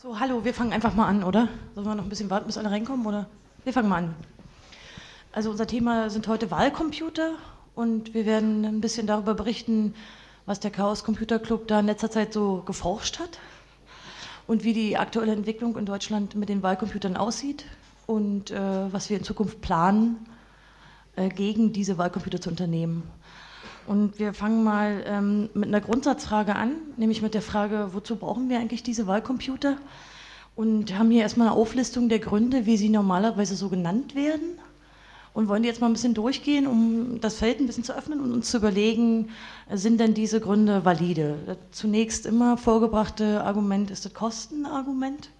So, hallo, wir fangen einfach mal an, oder? Sollen wir noch ein bisschen warten, bis alle reinkommen, oder? Wir fangen mal an. Also unser Thema sind heute Wahlcomputer und wir werden ein bisschen darüber berichten, was der Chaos Computer Club da in letzter Zeit so geforscht hat und wie die aktuelle Entwicklung in Deutschland mit den Wahlcomputern aussieht und äh, was wir in Zukunft planen, äh, gegen diese Wahlcomputer zu unternehmen. Und wir fangen mal ähm, mit einer Grundsatzfrage an, nämlich mit der Frage, wozu brauchen wir eigentlich diese Wahlcomputer? Und haben hier erstmal eine Auflistung der Gründe, wie sie normalerweise so genannt werden. Und wollen die jetzt mal ein bisschen durchgehen, um das Feld ein bisschen zu öffnen und uns zu überlegen, sind denn diese Gründe valide? Zunächst immer vorgebrachte Argument ist das Kostenargument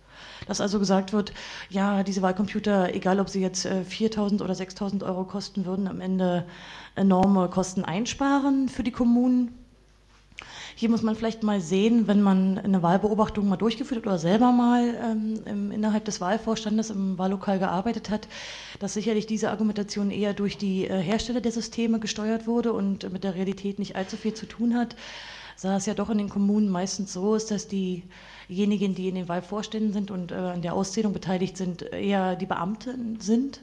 dass also gesagt wird, ja, diese Wahlcomputer, egal ob sie jetzt 4.000 äh, oder 6.000 Euro kosten würden, am Ende enorme Kosten einsparen für die Kommunen. Hier muss man vielleicht mal sehen, wenn man eine Wahlbeobachtung mal durchgeführt hat oder selber mal ähm, im, innerhalb des Wahlvorstandes im Wahllokal gearbeitet hat, dass sicherlich diese Argumentation eher durch die äh, Hersteller der Systeme gesteuert wurde und mit der Realität nicht allzu viel zu tun hat. Sah es ja doch in den Kommunen meistens so ist, dass diejenigen, die in den Wahlvorständen sind und äh, an der Auszählung beteiligt sind, eher die Beamten sind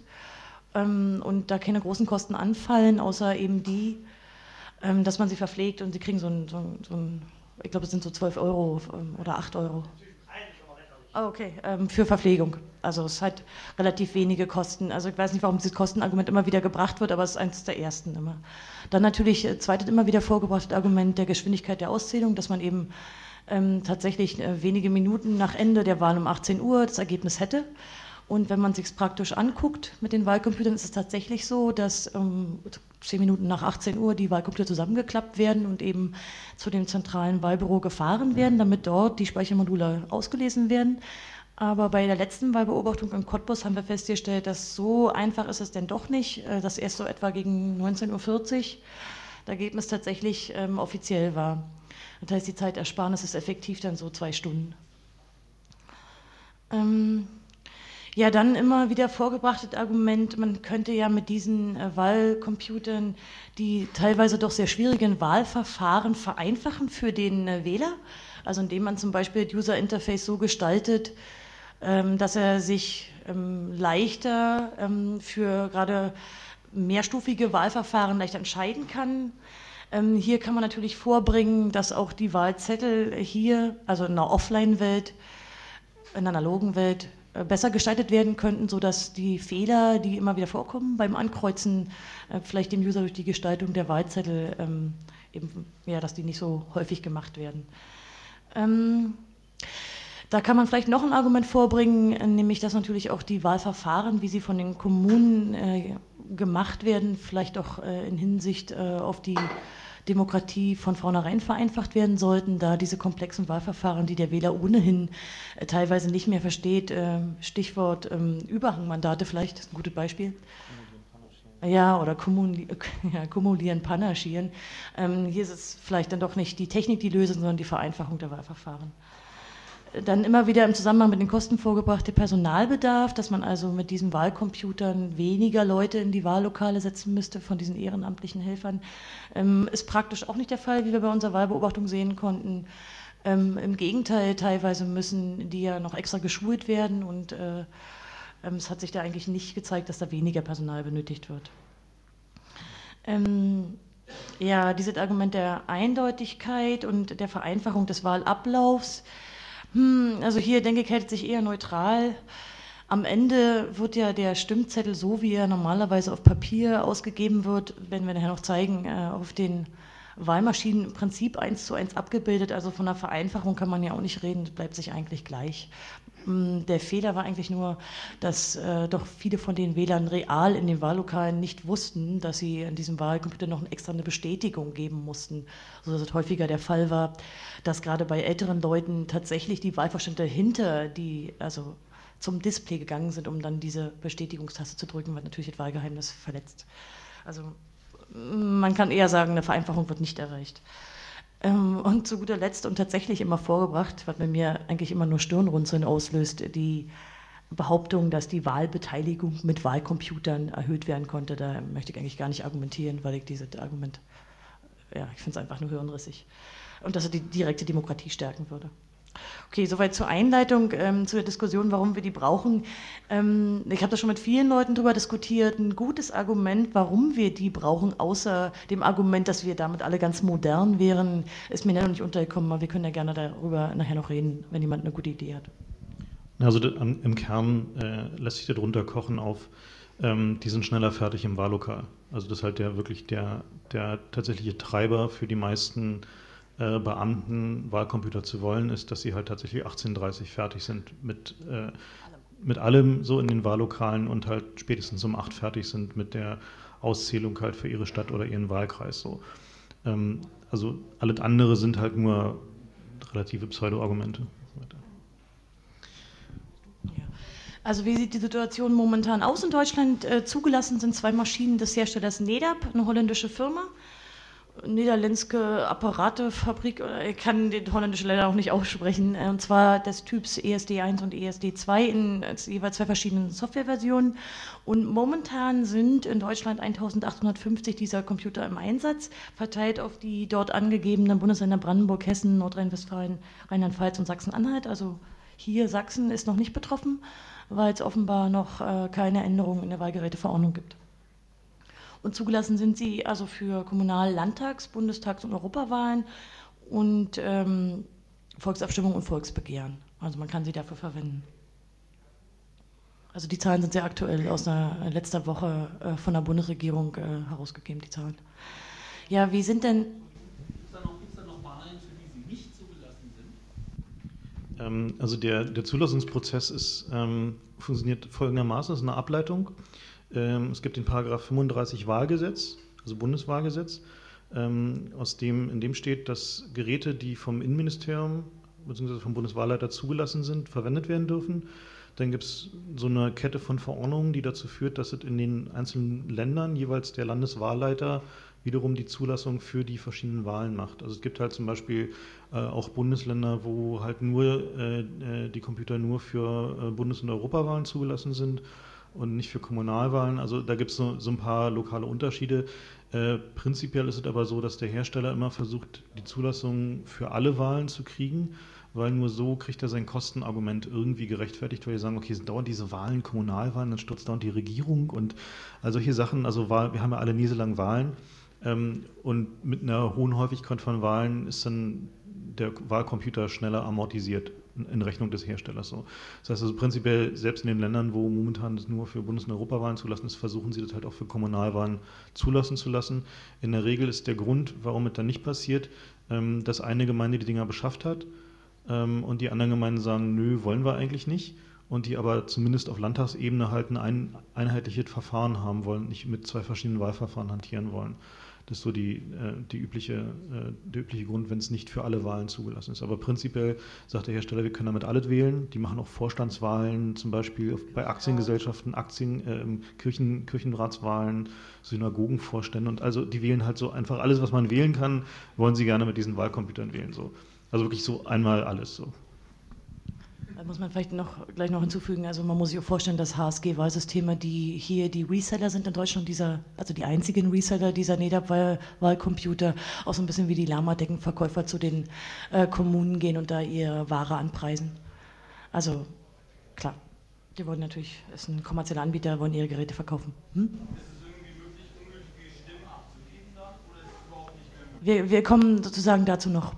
ähm, und da keine großen Kosten anfallen, außer eben die, ähm, dass man sie verpflegt und sie kriegen so ein, so ein, so ein ich glaube, es sind so 12 Euro ähm, oder 8 Euro. Oh, okay, ähm, für Verpflegung. Also es hat relativ wenige Kosten. Also ich weiß nicht, warum dieses Kostenargument immer wieder gebracht wird, aber es ist eines der ersten immer. Dann natürlich, äh, zweites immer wieder vorgebrachtes Argument der Geschwindigkeit der Auszählung, dass man eben ähm, tatsächlich äh, wenige Minuten nach Ende der Wahl um 18 Uhr das Ergebnis hätte. Und wenn man sich es praktisch anguckt mit den Wahlcomputern, ist es tatsächlich so, dass ähm, zehn Minuten nach 18 Uhr die Wahlcomputer zusammengeklappt werden und eben zu dem zentralen Wahlbüro gefahren werden, damit dort die Speichermodule ausgelesen werden. Aber bei der letzten Wahlbeobachtung in Cottbus haben wir festgestellt, dass so einfach ist es denn doch nicht. Äh, das erst so etwa gegen 19.40 Uhr das Ergebnis tatsächlich ähm, offiziell war. Das heißt, die Zeitersparnis ist effektiv dann so zwei Stunden. Ähm, ja, dann immer wieder vorgebrachtes Argument, man könnte ja mit diesen äh, Wahlcomputern die teilweise doch sehr schwierigen Wahlverfahren vereinfachen für den äh, Wähler. Also indem man zum Beispiel das User Interface so gestaltet, ähm, dass er sich ähm, leichter ähm, für gerade mehrstufige Wahlverfahren leichter entscheiden kann. Ähm, hier kann man natürlich vorbringen, dass auch die Wahlzettel hier, also in einer Offline-Welt, in einer analogen Welt, äh, besser gestaltet werden könnten, sodass die Fehler, die immer wieder vorkommen beim Ankreuzen, äh, vielleicht dem User durch die Gestaltung der Wahlzettel ähm, eben, ja, dass die nicht so häufig gemacht werden. Ähm, da kann man vielleicht noch ein Argument vorbringen, nämlich dass natürlich auch die Wahlverfahren, wie sie von den Kommunen äh, gemacht werden, vielleicht auch äh, in Hinsicht äh, auf die Demokratie von vornherein vereinfacht werden sollten, da diese komplexen Wahlverfahren, die der Wähler ohnehin äh, teilweise nicht mehr versteht, äh, Stichwort ähm, Überhangmandate vielleicht, ist ein gutes Beispiel. Ja, oder kumuli ja, kumulieren, panaschieren. Ähm, hier ist es vielleicht dann doch nicht die Technik die Lösung, sondern die Vereinfachung der Wahlverfahren dann immer wieder im Zusammenhang mit den Kosten vorgebrachte Personalbedarf, dass man also mit diesen Wahlcomputern weniger Leute in die Wahllokale setzen müsste von diesen ehrenamtlichen Helfern, ähm, ist praktisch auch nicht der Fall, wie wir bei unserer Wahlbeobachtung sehen konnten. Ähm, Im Gegenteil, teilweise müssen die ja noch extra geschult werden und äh, ähm, es hat sich da eigentlich nicht gezeigt, dass da weniger Personal benötigt wird. Ähm, ja, dieses Argument der Eindeutigkeit und der Vereinfachung des Wahlablaufs hm, also hier denke ich, hält sich eher neutral. Am Ende wird ja der Stimmzettel so, wie er normalerweise auf Papier ausgegeben wird, wenn wir nachher noch zeigen, äh, auf den Wahlmaschinen im Prinzip eins zu eins abgebildet. Also von der Vereinfachung kann man ja auch nicht reden, das bleibt sich eigentlich gleich. Hm, der Fehler war eigentlich nur, dass äh, doch viele von den Wählern real in den Wahllokalen nicht wussten, dass sie an diesem Wahlcomputer noch extra eine Bestätigung geben mussten, sodass es häufiger der Fall war, dass gerade bei älteren Leuten tatsächlich die Wahlvorstände hinter die, also zum Display gegangen sind, um dann diese Bestätigungstaste zu drücken, weil natürlich das Wahlgeheimnis verletzt. Also man kann eher sagen, eine Vereinfachung wird nicht erreicht. Ähm, und zu guter Letzt und tatsächlich immer vorgebracht, was bei mir eigentlich immer nur Stirnrunzeln auslöst, die Behauptung, dass die Wahlbeteiligung mit Wahlcomputern erhöht werden konnte. Da möchte ich eigentlich gar nicht argumentieren, weil ich dieses Argument, ja, ich finde es einfach nur hirnrissig. Und dass er die direkte Demokratie stärken würde. Okay, soweit zur Einleitung, ähm, zu der Diskussion, warum wir die brauchen. Ähm, ich habe da schon mit vielen Leuten darüber diskutiert. Ein gutes Argument, warum wir die brauchen, außer dem Argument, dass wir damit alle ganz modern wären, ist mir noch nicht untergekommen, aber wir können ja gerne darüber nachher noch reden, wenn jemand eine gute Idee hat. Also im Kern äh, lässt sich darunter kochen auf, ähm, die sind schneller fertig im Wahllokal. Also das ist halt der wirklich der, der tatsächliche Treiber für die meisten äh, Beamten Wahlcomputer zu wollen, ist, dass sie halt tatsächlich 18.30 fertig sind mit, äh, mit allem so in den Wahllokalen und halt spätestens um 8 fertig sind mit der Auszählung halt für ihre Stadt oder ihren Wahlkreis. So. Ähm, also alles andere sind halt nur relative Pseudo-Argumente. Also wie sieht die Situation momentan aus in Deutschland? Äh, zugelassen sind zwei Maschinen des Herstellers NEDAP, eine holländische Firma niederländische Apparatefabrik, ich kann den holländischen leider auch nicht aussprechen, äh, und zwar des Typs ESD1 und ESD2 in jeweils zwei verschiedenen Softwareversionen. Und momentan sind in Deutschland 1850 dieser Computer im Einsatz, verteilt auf die dort angegebenen Bundesländer Brandenburg, Hessen, Nordrhein-Westfalen, Rheinland-Pfalz und Sachsen-Anhalt. Also hier Sachsen ist noch nicht betroffen, weil es offenbar noch äh, keine Änderungen in der Wahlgeräteverordnung gibt. Und zugelassen sind sie also für Kommunal-, Landtags-, Bundestags- und Europawahlen und ähm, Volksabstimmungen und Volksbegehren. Also man kann sie dafür verwenden. Also die Zahlen sind sehr aktuell aus einer äh, letzter Woche äh, von der Bundesregierung äh, herausgegeben, die Zahlen. Ja, wie sind denn. Gibt es da, noch Wahlen, für die sie nicht zugelassen sind? Ähm, also der, der Zulassungsprozess ist, ähm, funktioniert folgendermaßen: Es ist eine Ableitung es gibt den Paragraph 35 Wahlgesetz, also Bundeswahlgesetz, ähm, aus dem, in dem steht, dass Geräte, die vom Innenministerium bzw. vom Bundeswahlleiter zugelassen sind, verwendet werden dürfen. Dann gibt es so eine Kette von Verordnungen, die dazu führt, dass es in den einzelnen Ländern jeweils der Landeswahlleiter wiederum die Zulassung für die verschiedenen Wahlen macht. Also es gibt halt zum Beispiel äh, auch Bundesländer, wo halt nur äh, äh die Computer nur für äh, Bundes- und Europawahlen zugelassen sind und nicht für Kommunalwahlen. Also da gibt es so, so, ein paar lokale Unterschiede. Äh, prinzipiell ist es aber so, dass der Hersteller immer versucht, die Zulassung für alle Wahlen zu kriegen, weil nur so kriegt er sein Kostenargument irgendwie gerechtfertigt, weil die sagen, okay, sind dauernd diese Wahlen, Kommunalwahlen, dann stürzt dauernd die Regierung und all solche Sachen. Also wir haben ja alle nie so lange Wahlen. Ähm, und mit einer hohen Häufigkeit von Wahlen ist dann der Wahlcomputer schneller amortisiert in Rechnung des Herstellers. So. Das heißt also prinzipiell, selbst in den Ländern, wo momentan das nur für Bundes- und Europawahlen zulassen ist, versuchen sie das halt auch für Kommunalwahlen zulassen zu lassen. In der Regel ist der Grund, warum es dann nicht passiert, ähm, dass eine Gemeinde die Dinger beschafft hat ähm, und die anderen Gemeinden sagen, nö, wollen wir eigentlich nicht und die aber zumindest auf Landtagsebene halt ein einheitliches Verfahren haben wollen, nicht mit zwei verschiedenen Wahlverfahren hantieren wollen. Das ist so die, äh, die übliche, äh, der übliche Grund, wenn es nicht für alle Wahlen zugelassen ist. Aber prinzipiell sagt der Hersteller, wir können damit alles wählen. Die machen auch Vorstandswahlen, zum Beispiel bei Aktiengesellschaften, Aktien, äh, Kirchen, Kirchenratswahlen, Synagogenvorstände und also die wählen halt so einfach alles, was man wählen kann, wollen sie gerne mit diesen Wahlcomputern wählen. So. Also wirklich so einmal alles so. Da muss man vielleicht noch gleich noch hinzufügen, also man muss sich auch vorstellen, dass HSG-Wahlsysteme, die hier die Reseller sind in Deutschland, dieser, also die einzigen Reseller dieser NEDAP-Wahlcomputer, auch so ein bisschen wie die Lama-Deckenverkäufer zu den äh, Kommunen gehen und da ihre Ware anpreisen. Also klar, die wollen natürlich, ist ein kommerzieller Anbieter, wollen ihre Geräte verkaufen. Hm? Wir, wir kommen sozusagen dazu noch.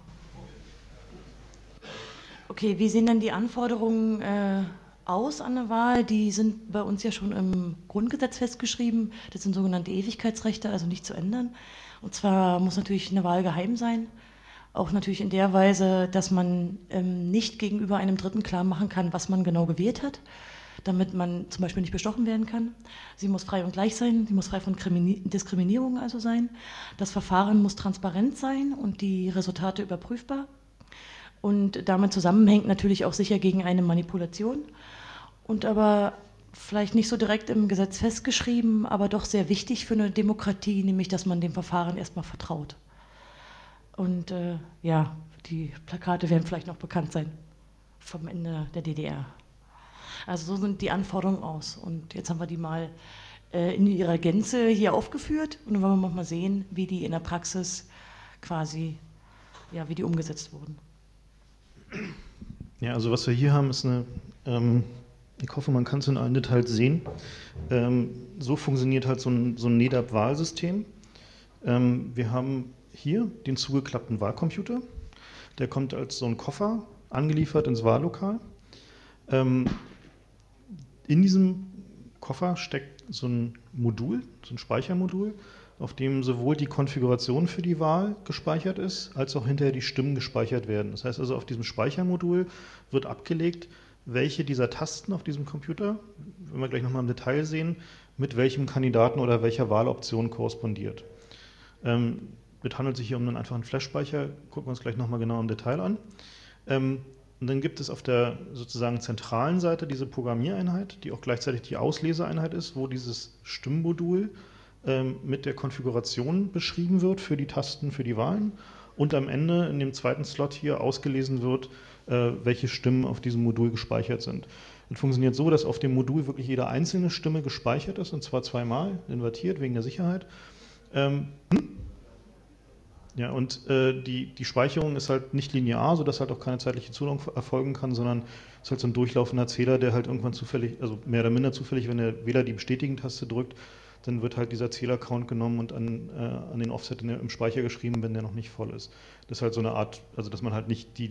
Okay, wie sehen denn die Anforderungen äh, aus an eine Wahl? Die sind bei uns ja schon im Grundgesetz festgeschrieben. Das sind sogenannte Ewigkeitsrechte, also nicht zu ändern. Und zwar muss natürlich eine Wahl geheim sein. Auch natürlich in der Weise, dass man ähm, nicht gegenüber einem Dritten klar machen kann, was man genau gewählt hat, damit man zum Beispiel nicht bestochen werden kann. Sie muss frei und gleich sein, sie muss frei von Krimini Diskriminierung also sein. Das Verfahren muss transparent sein und die Resultate überprüfbar. Und damit zusammenhängt natürlich auch sicher gegen eine Manipulation. Und aber vielleicht nicht so direkt im Gesetz festgeschrieben, aber doch sehr wichtig für eine Demokratie, nämlich dass man dem Verfahren erstmal vertraut. Und äh, ja, die Plakate werden vielleicht noch bekannt sein vom Ende der DDR. Also so sind die Anforderungen aus. Und jetzt haben wir die mal äh, in ihrer Gänze hier aufgeführt und dann wollen wir mal sehen, wie die in der Praxis quasi, ja, wie die umgesetzt wurden. Ja, also was wir hier haben, ist eine, ähm, ich hoffe, man kann es in allen Details sehen. Ähm, so funktioniert halt so ein, so ein NEDAP-Wahlsystem. Ähm, wir haben hier den zugeklappten Wahlcomputer. Der kommt als so ein Koffer angeliefert ins Wahllokal. Ähm, in diesem Koffer steckt so ein Modul, so ein Speichermodul, auf dem sowohl die Konfiguration für die Wahl gespeichert ist, als auch hinterher die Stimmen gespeichert werden. Das heißt also, auf diesem Speichermodul wird abgelegt, welche dieser Tasten auf diesem Computer, wenn wir gleich nochmal im Detail sehen, mit welchem Kandidaten oder welcher Wahloption korrespondiert. Ähm, es handelt sich hier um einen einfachen Flash-Speicher, gucken wir uns gleich nochmal genau im Detail an. Ähm, und dann gibt es auf der sozusagen zentralen Seite diese Programmiereinheit, die auch gleichzeitig die Ausleseeinheit ist, wo dieses Stimmmodul mit der Konfiguration beschrieben wird für die Tasten für die Wahlen und am Ende in dem zweiten Slot hier ausgelesen wird, äh, welche Stimmen auf diesem Modul gespeichert sind. Das funktioniert so, dass auf dem Modul wirklich jede einzelne Stimme gespeichert ist, und zwar zweimal, invertiert wegen der Sicherheit. Ähm, hm? Ja, und äh, die, die Speicherung ist halt nicht linear, sodass halt auch keine zeitliche Zulassung erfolgen kann, sondern es ist halt so ein durchlaufender Zähler, der halt irgendwann zufällig, also mehr oder minder zufällig, wenn der Wähler die Bestätigen-Taste drückt, dann wird halt dieser Zählercount genommen und an, äh, an den Offset der, im Speicher geschrieben, wenn der noch nicht voll ist. Das ist halt so eine Art, also dass man halt nicht die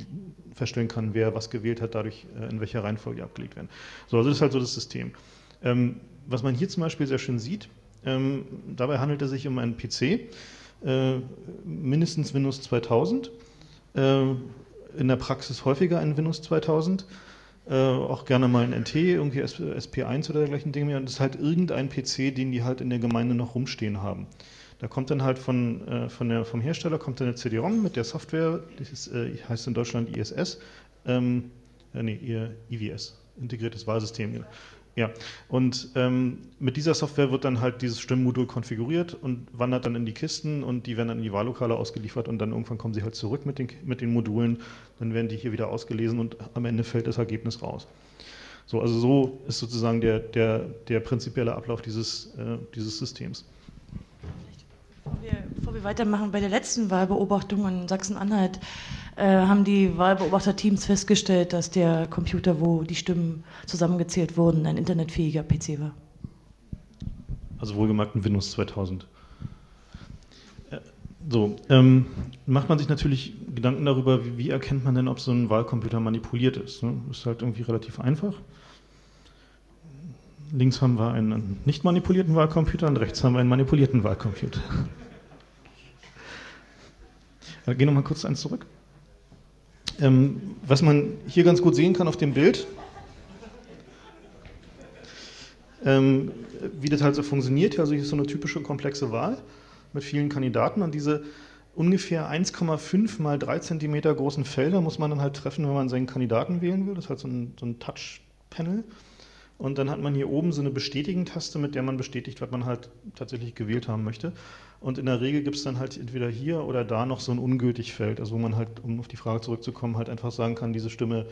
feststellen kann, wer was gewählt hat, dadurch äh, in welcher Reihenfolge abgelegt werden. So, also das ist halt so das System. Ähm, was man hier zum Beispiel sehr schön sieht, ähm, dabei handelt es sich um einen PC, äh, mindestens Windows 2000, äh, in der Praxis häufiger ein Windows 2000, äh, auch gerne mal ein NT, irgendwie SP1 oder dergleichen Dinge Und das ist halt irgendein PC, den die halt in der Gemeinde noch rumstehen haben. Da kommt dann halt von, äh, von der, vom Hersteller kommt dann eine CD-ROM mit der Software, das ist, äh, heißt in Deutschland ISS, ähm, äh, nee, IWS, integriertes Wahlsystem. Ja, und ähm, mit dieser Software wird dann halt dieses Stimmmodul konfiguriert und wandert dann in die Kisten und die werden dann in die Wahllokale ausgeliefert und dann irgendwann kommen sie halt zurück mit den, mit den Modulen, dann werden die hier wieder ausgelesen und am Ende fällt das Ergebnis raus. So, also so ist sozusagen der, der, der prinzipielle Ablauf dieses, äh, dieses Systems. Bevor wir, bevor wir, weitermachen, bei der letzten Wahlbeobachtung in Sachsen-Anhalt haben die Wahlbeobachterteams festgestellt, dass der Computer, wo die Stimmen zusammengezählt wurden, ein internetfähiger PC war. Also wohlgemerkt ein Windows 2000. Äh, so, ähm, macht man sich natürlich Gedanken darüber, wie, wie, erkennt man denn, ob so ein Wahlcomputer manipuliert ist. Ne? Ist halt irgendwie relativ einfach. Links haben wir einen nicht manipulierten Wahlcomputer und rechts haben wir einen manipulierten Wahlcomputer. Gehen wir nochmal kurz eins zurück. Ähm, was man hier ganz gut sehen kann auf dem Bild, ähm, wie das halt so funktioniert. Also hier ist so eine typische komplexe Wahl mit vielen Kandidaten und diese ungefähr 1,5 mal 3 cm großen Felder muss man dann halt treffen, wenn man seinen Kandidaten wählen will. Das ist halt so ein, so ein Touch-Panel. Und dann hat man hier oben so eine Bestätigen-Taste, mit der man bestätigt, was man halt tatsächlich gewählt haben möchte. Und in der Regel gibt es dann halt entweder hier oder da noch so ein ungültig Feld, also wo man halt, um auf die Frage zurückzukommen, halt einfach sagen kann, diese Stimme,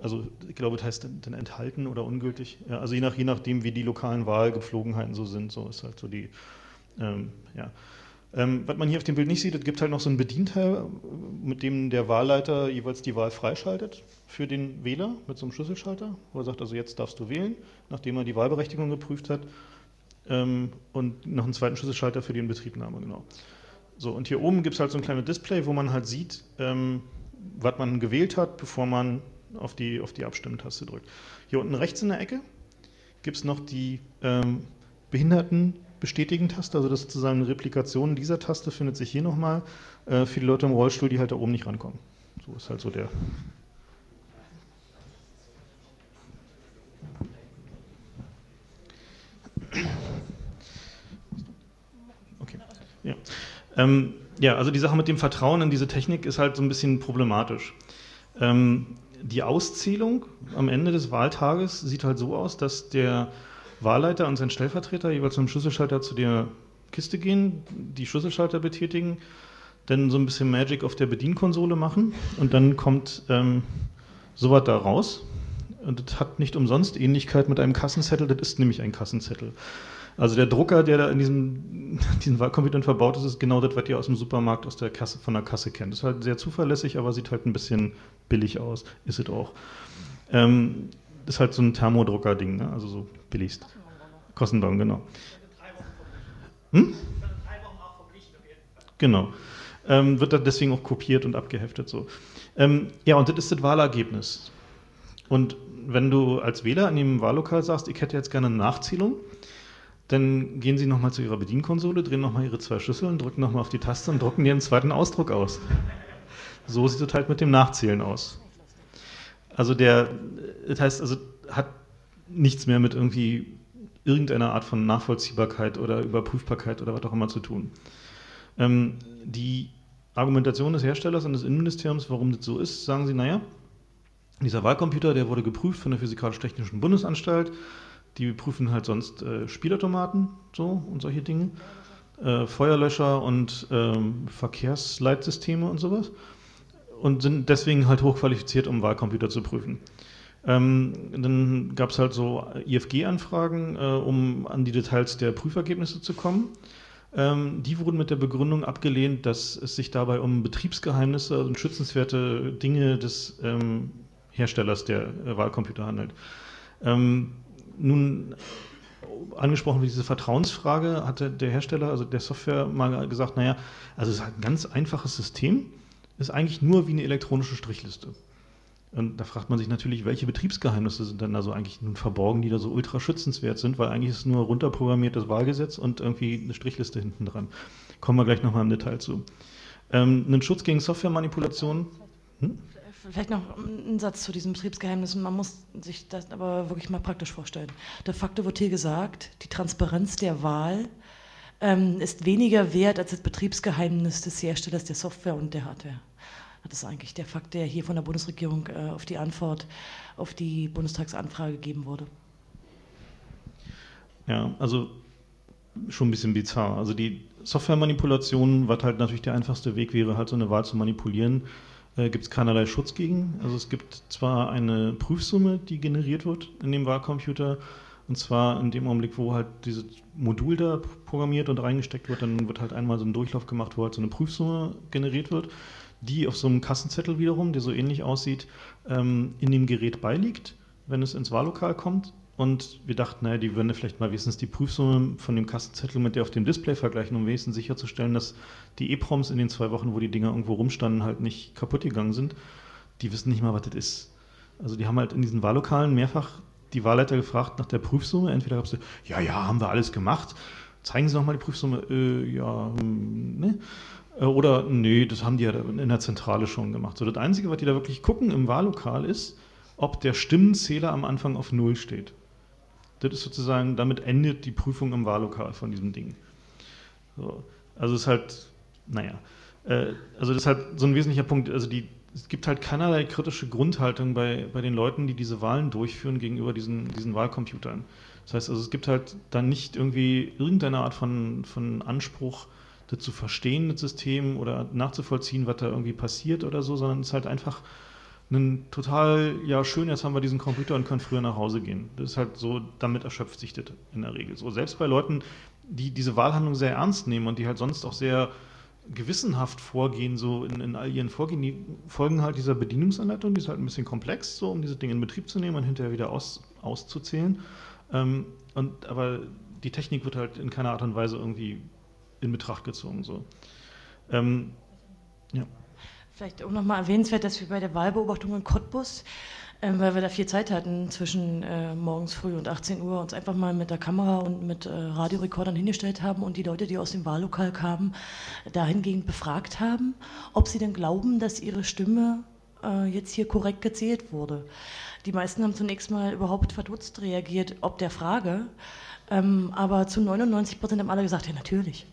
also ich glaube, das heißt dann enthalten oder ungültig. Ja, also je, nach, je nachdem, wie die lokalen Wahlgepflogenheiten so sind, so ist halt so die, ähm, ja. Ähm, was man hier auf dem Bild nicht sieht, es gibt halt noch so ein Bedienteil, mit dem der Wahlleiter jeweils die Wahl freischaltet für den Wähler mit so einem Schlüsselschalter, wo er sagt, also jetzt darfst du wählen, nachdem er die Wahlberechtigung geprüft hat. Ähm, und noch einen zweiten Schlüsselschalter für die Inbetriebnahme, genau. So, und hier oben gibt es halt so ein kleines Display, wo man halt sieht, ähm, was man gewählt hat, bevor man auf die, auf die Abstimmtaste drückt. Hier unten rechts in der Ecke gibt es noch die ähm, Behinderten Bestätigen-Taste, also das ist sozusagen eine Replikation dieser Taste, findet sich hier nochmal äh, für die Leute im Rollstuhl, die halt da oben nicht rankommen. So ist halt so der. Okay. Ja. Ähm, ja, also die Sache mit dem Vertrauen in diese Technik ist halt so ein bisschen problematisch. Ähm, die Auszählung am Ende des Wahltages sieht halt so aus, dass der Wahlleiter und sein Stellvertreter jeweils mit dem Schlüsselschalter zu der Kiste gehen, die Schlüsselschalter betätigen, dann so ein bisschen Magic auf der Bedienkonsole machen und dann kommt ähm, sowas da raus. Und das hat nicht umsonst Ähnlichkeit mit einem Kassenzettel, das ist nämlich ein Kassenzettel. Also der Drucker, der da in diesen, diesen Wahlcomputern verbaut ist, ist genau das, was ihr aus dem Supermarkt, aus der Kasse, von der Kasse kennt. Ist halt sehr zuverlässig, aber sieht halt ein bisschen billig aus. Ist es auch. Ähm, ist halt so ein Thermodrucker-Ding, ne? also so billigst. Kostenbon, genau. Hm? Genau. Ähm, wird dann deswegen auch kopiert und abgeheftet so. Ähm, ja, und das ist das Wahlergebnis. Und wenn du als Wähler in dem Wahllokal sagst, ich hätte jetzt gerne eine Nachzählung, dann gehen Sie nochmal zu Ihrer Bedienkonsole, drehen nochmal Ihre zwei Schlüsseln, drücken nochmal auf die Taste und drucken einen zweiten Ausdruck aus. So sieht es halt mit dem Nachzählen aus. Also der, das heißt, also hat nichts mehr mit irgendwie irgendeiner Art von Nachvollziehbarkeit oder Überprüfbarkeit oder was auch immer zu tun. Ähm, die Argumentation des Herstellers und des Innenministeriums, warum das so ist, sagen sie, naja, dieser Wahlcomputer, der wurde geprüft von der Physikalisch-Technischen Bundesanstalt, die prüfen halt sonst äh, Spielautomaten so und solche Dinge, äh, Feuerlöscher und ähm, Verkehrsleitsysteme und sowas und sind deswegen halt hochqualifiziert, um Wahlcomputer zu prüfen. Ähm, dann gab es halt so IFG-Anfragen, äh, um an die Details der Prüfergebnisse zu kommen. Ähm, die wurden mit der Begründung abgelehnt, dass es sich dabei um Betriebsgeheimnisse und schützenswerte Dinge des ähm, Herstellers der äh, Wahlcomputer handelt. Ähm, nun, angesprochen wie diese Vertrauensfrage, hatte der Hersteller, also der Software, mal gesagt, naja, also es ist ein ganz einfaches System, ist eigentlich nur wie eine elektronische Strichliste. Und da fragt man sich natürlich, welche Betriebsgeheimnisse sind denn da so eigentlich nun verborgen, die da so ultra schützenswert sind, weil eigentlich ist es nur runterprogrammiertes Wahlgesetz und irgendwie eine Strichliste hinten dran. Kommen wir gleich nochmal im Detail zu. Ähm, einen Schutz gegen Softwaremanipulation. Hm? Vielleicht noch ein Satz zu diesen Betriebsgeheimnissen. Man muss sich das aber wirklich mal praktisch vorstellen. De facto wird hier gesagt, die Transparenz der Wahl ähm, ist weniger wert als das Betriebsgeheimnis des Herstellers der Software und der Hardware. Das ist eigentlich der Fakt, der hier von der Bundesregierung äh, auf die Antwort auf die Bundestagsanfrage gegeben wurde. Ja, also schon ein bisschen bizarr. Also die Softwaremanipulation, was halt natürlich der einfachste Weg wäre, halt so eine Wahl zu manipulieren, äh, gibt es keinerlei Schutz gegen. Also es gibt zwar eine Prüfsumme, die generiert wird in dem Wahlcomputer, und zwar in dem Augenblick, wo halt dieses Modul da programmiert und reingesteckt wird, dann wird halt einmal so ein Durchlauf gemacht, wo halt so eine Prüfsumme generiert wird die auf so einem Kassenzettel wiederum, der so ähnlich aussieht, ähm, in dem Gerät beiliegt, wenn es ins Wahllokal kommt. Und wir dachten, naja, die würden vielleicht mal wenigstens die Prüfsumme von dem Kassenzettel mit der auf dem Display vergleichen, um wenigstens sicherzustellen, dass die EPROMs in den zwei Wochen, wo die Dinger irgendwo rumstanden, halt nicht kaputt gegangen sind. Die wissen nicht mal, was das ist. Also die haben halt in diesen Wahllokalen mehrfach die Wahlleiter gefragt nach der Prüfsumme. Entweder gab es, ja, ja, haben wir alles gemacht. Zeigen Sie noch mal die Prüfsumme. Äh, ja, hm, ne? Äh, oder nee, das haben die ja in der Zentrale schon gemacht. So, das Einzige, was die da wirklich gucken im Wahllokal ist, ob der Stimmenzähler am Anfang auf Null steht. Das ist sozusagen, damit endet die Prüfung im Wahllokal von diesem Ding. So, also es ist halt, naja, äh, also das ist halt so ein wesentlicher Punkt. Also die, es gibt halt keinerlei kritische Grundhaltung bei, bei den Leuten, die diese Wahlen durchführen gegenüber diesen, diesen Wahlcomputern. Das heißt also, es gibt halt dann nicht irgendwie irgendeine Art von, von Anspruch, das zu verstehen, das System oder nachzuvollziehen, was da irgendwie passiert oder so, sondern es ist halt einfach ein total, ja schön, jetzt haben wir diesen Computer und können früher nach Hause gehen. Das ist halt so, damit erschöpft sich das in der Regel. So, selbst bei Leuten, die diese Wahlhandlung sehr ernst nehmen und die halt sonst auch sehr gewissenhaft vorgehen, so in, in all ihren Vorgehen, die folgen halt dieser Bedienungsanleitung, die ist halt ein bisschen komplex, so um diese Dinge in Betrieb zu nehmen und hinterher wieder aus, auszuzählen. Ähm, und, aber die Technik wird halt in keiner Art und Weise irgendwie in Betracht gezogen. So. Ähm, ja. Vielleicht auch nochmal erwähnenswert, dass wir bei der Wahlbeobachtung in Cottbus, äh, weil wir da viel Zeit hatten zwischen äh, morgens früh und 18 Uhr, uns einfach mal mit der Kamera und mit äh, Radiorekordern hingestellt haben und die Leute, die aus dem Wahllokal kamen, dahingehend befragt haben, ob sie denn glauben, dass ihre Stimme äh, jetzt hier korrekt gezählt wurde. Die meisten haben zunächst mal überhaupt verdutzt reagiert, ob der Frage, ähm, aber zu 99 Prozent haben alle gesagt, ja natürlich.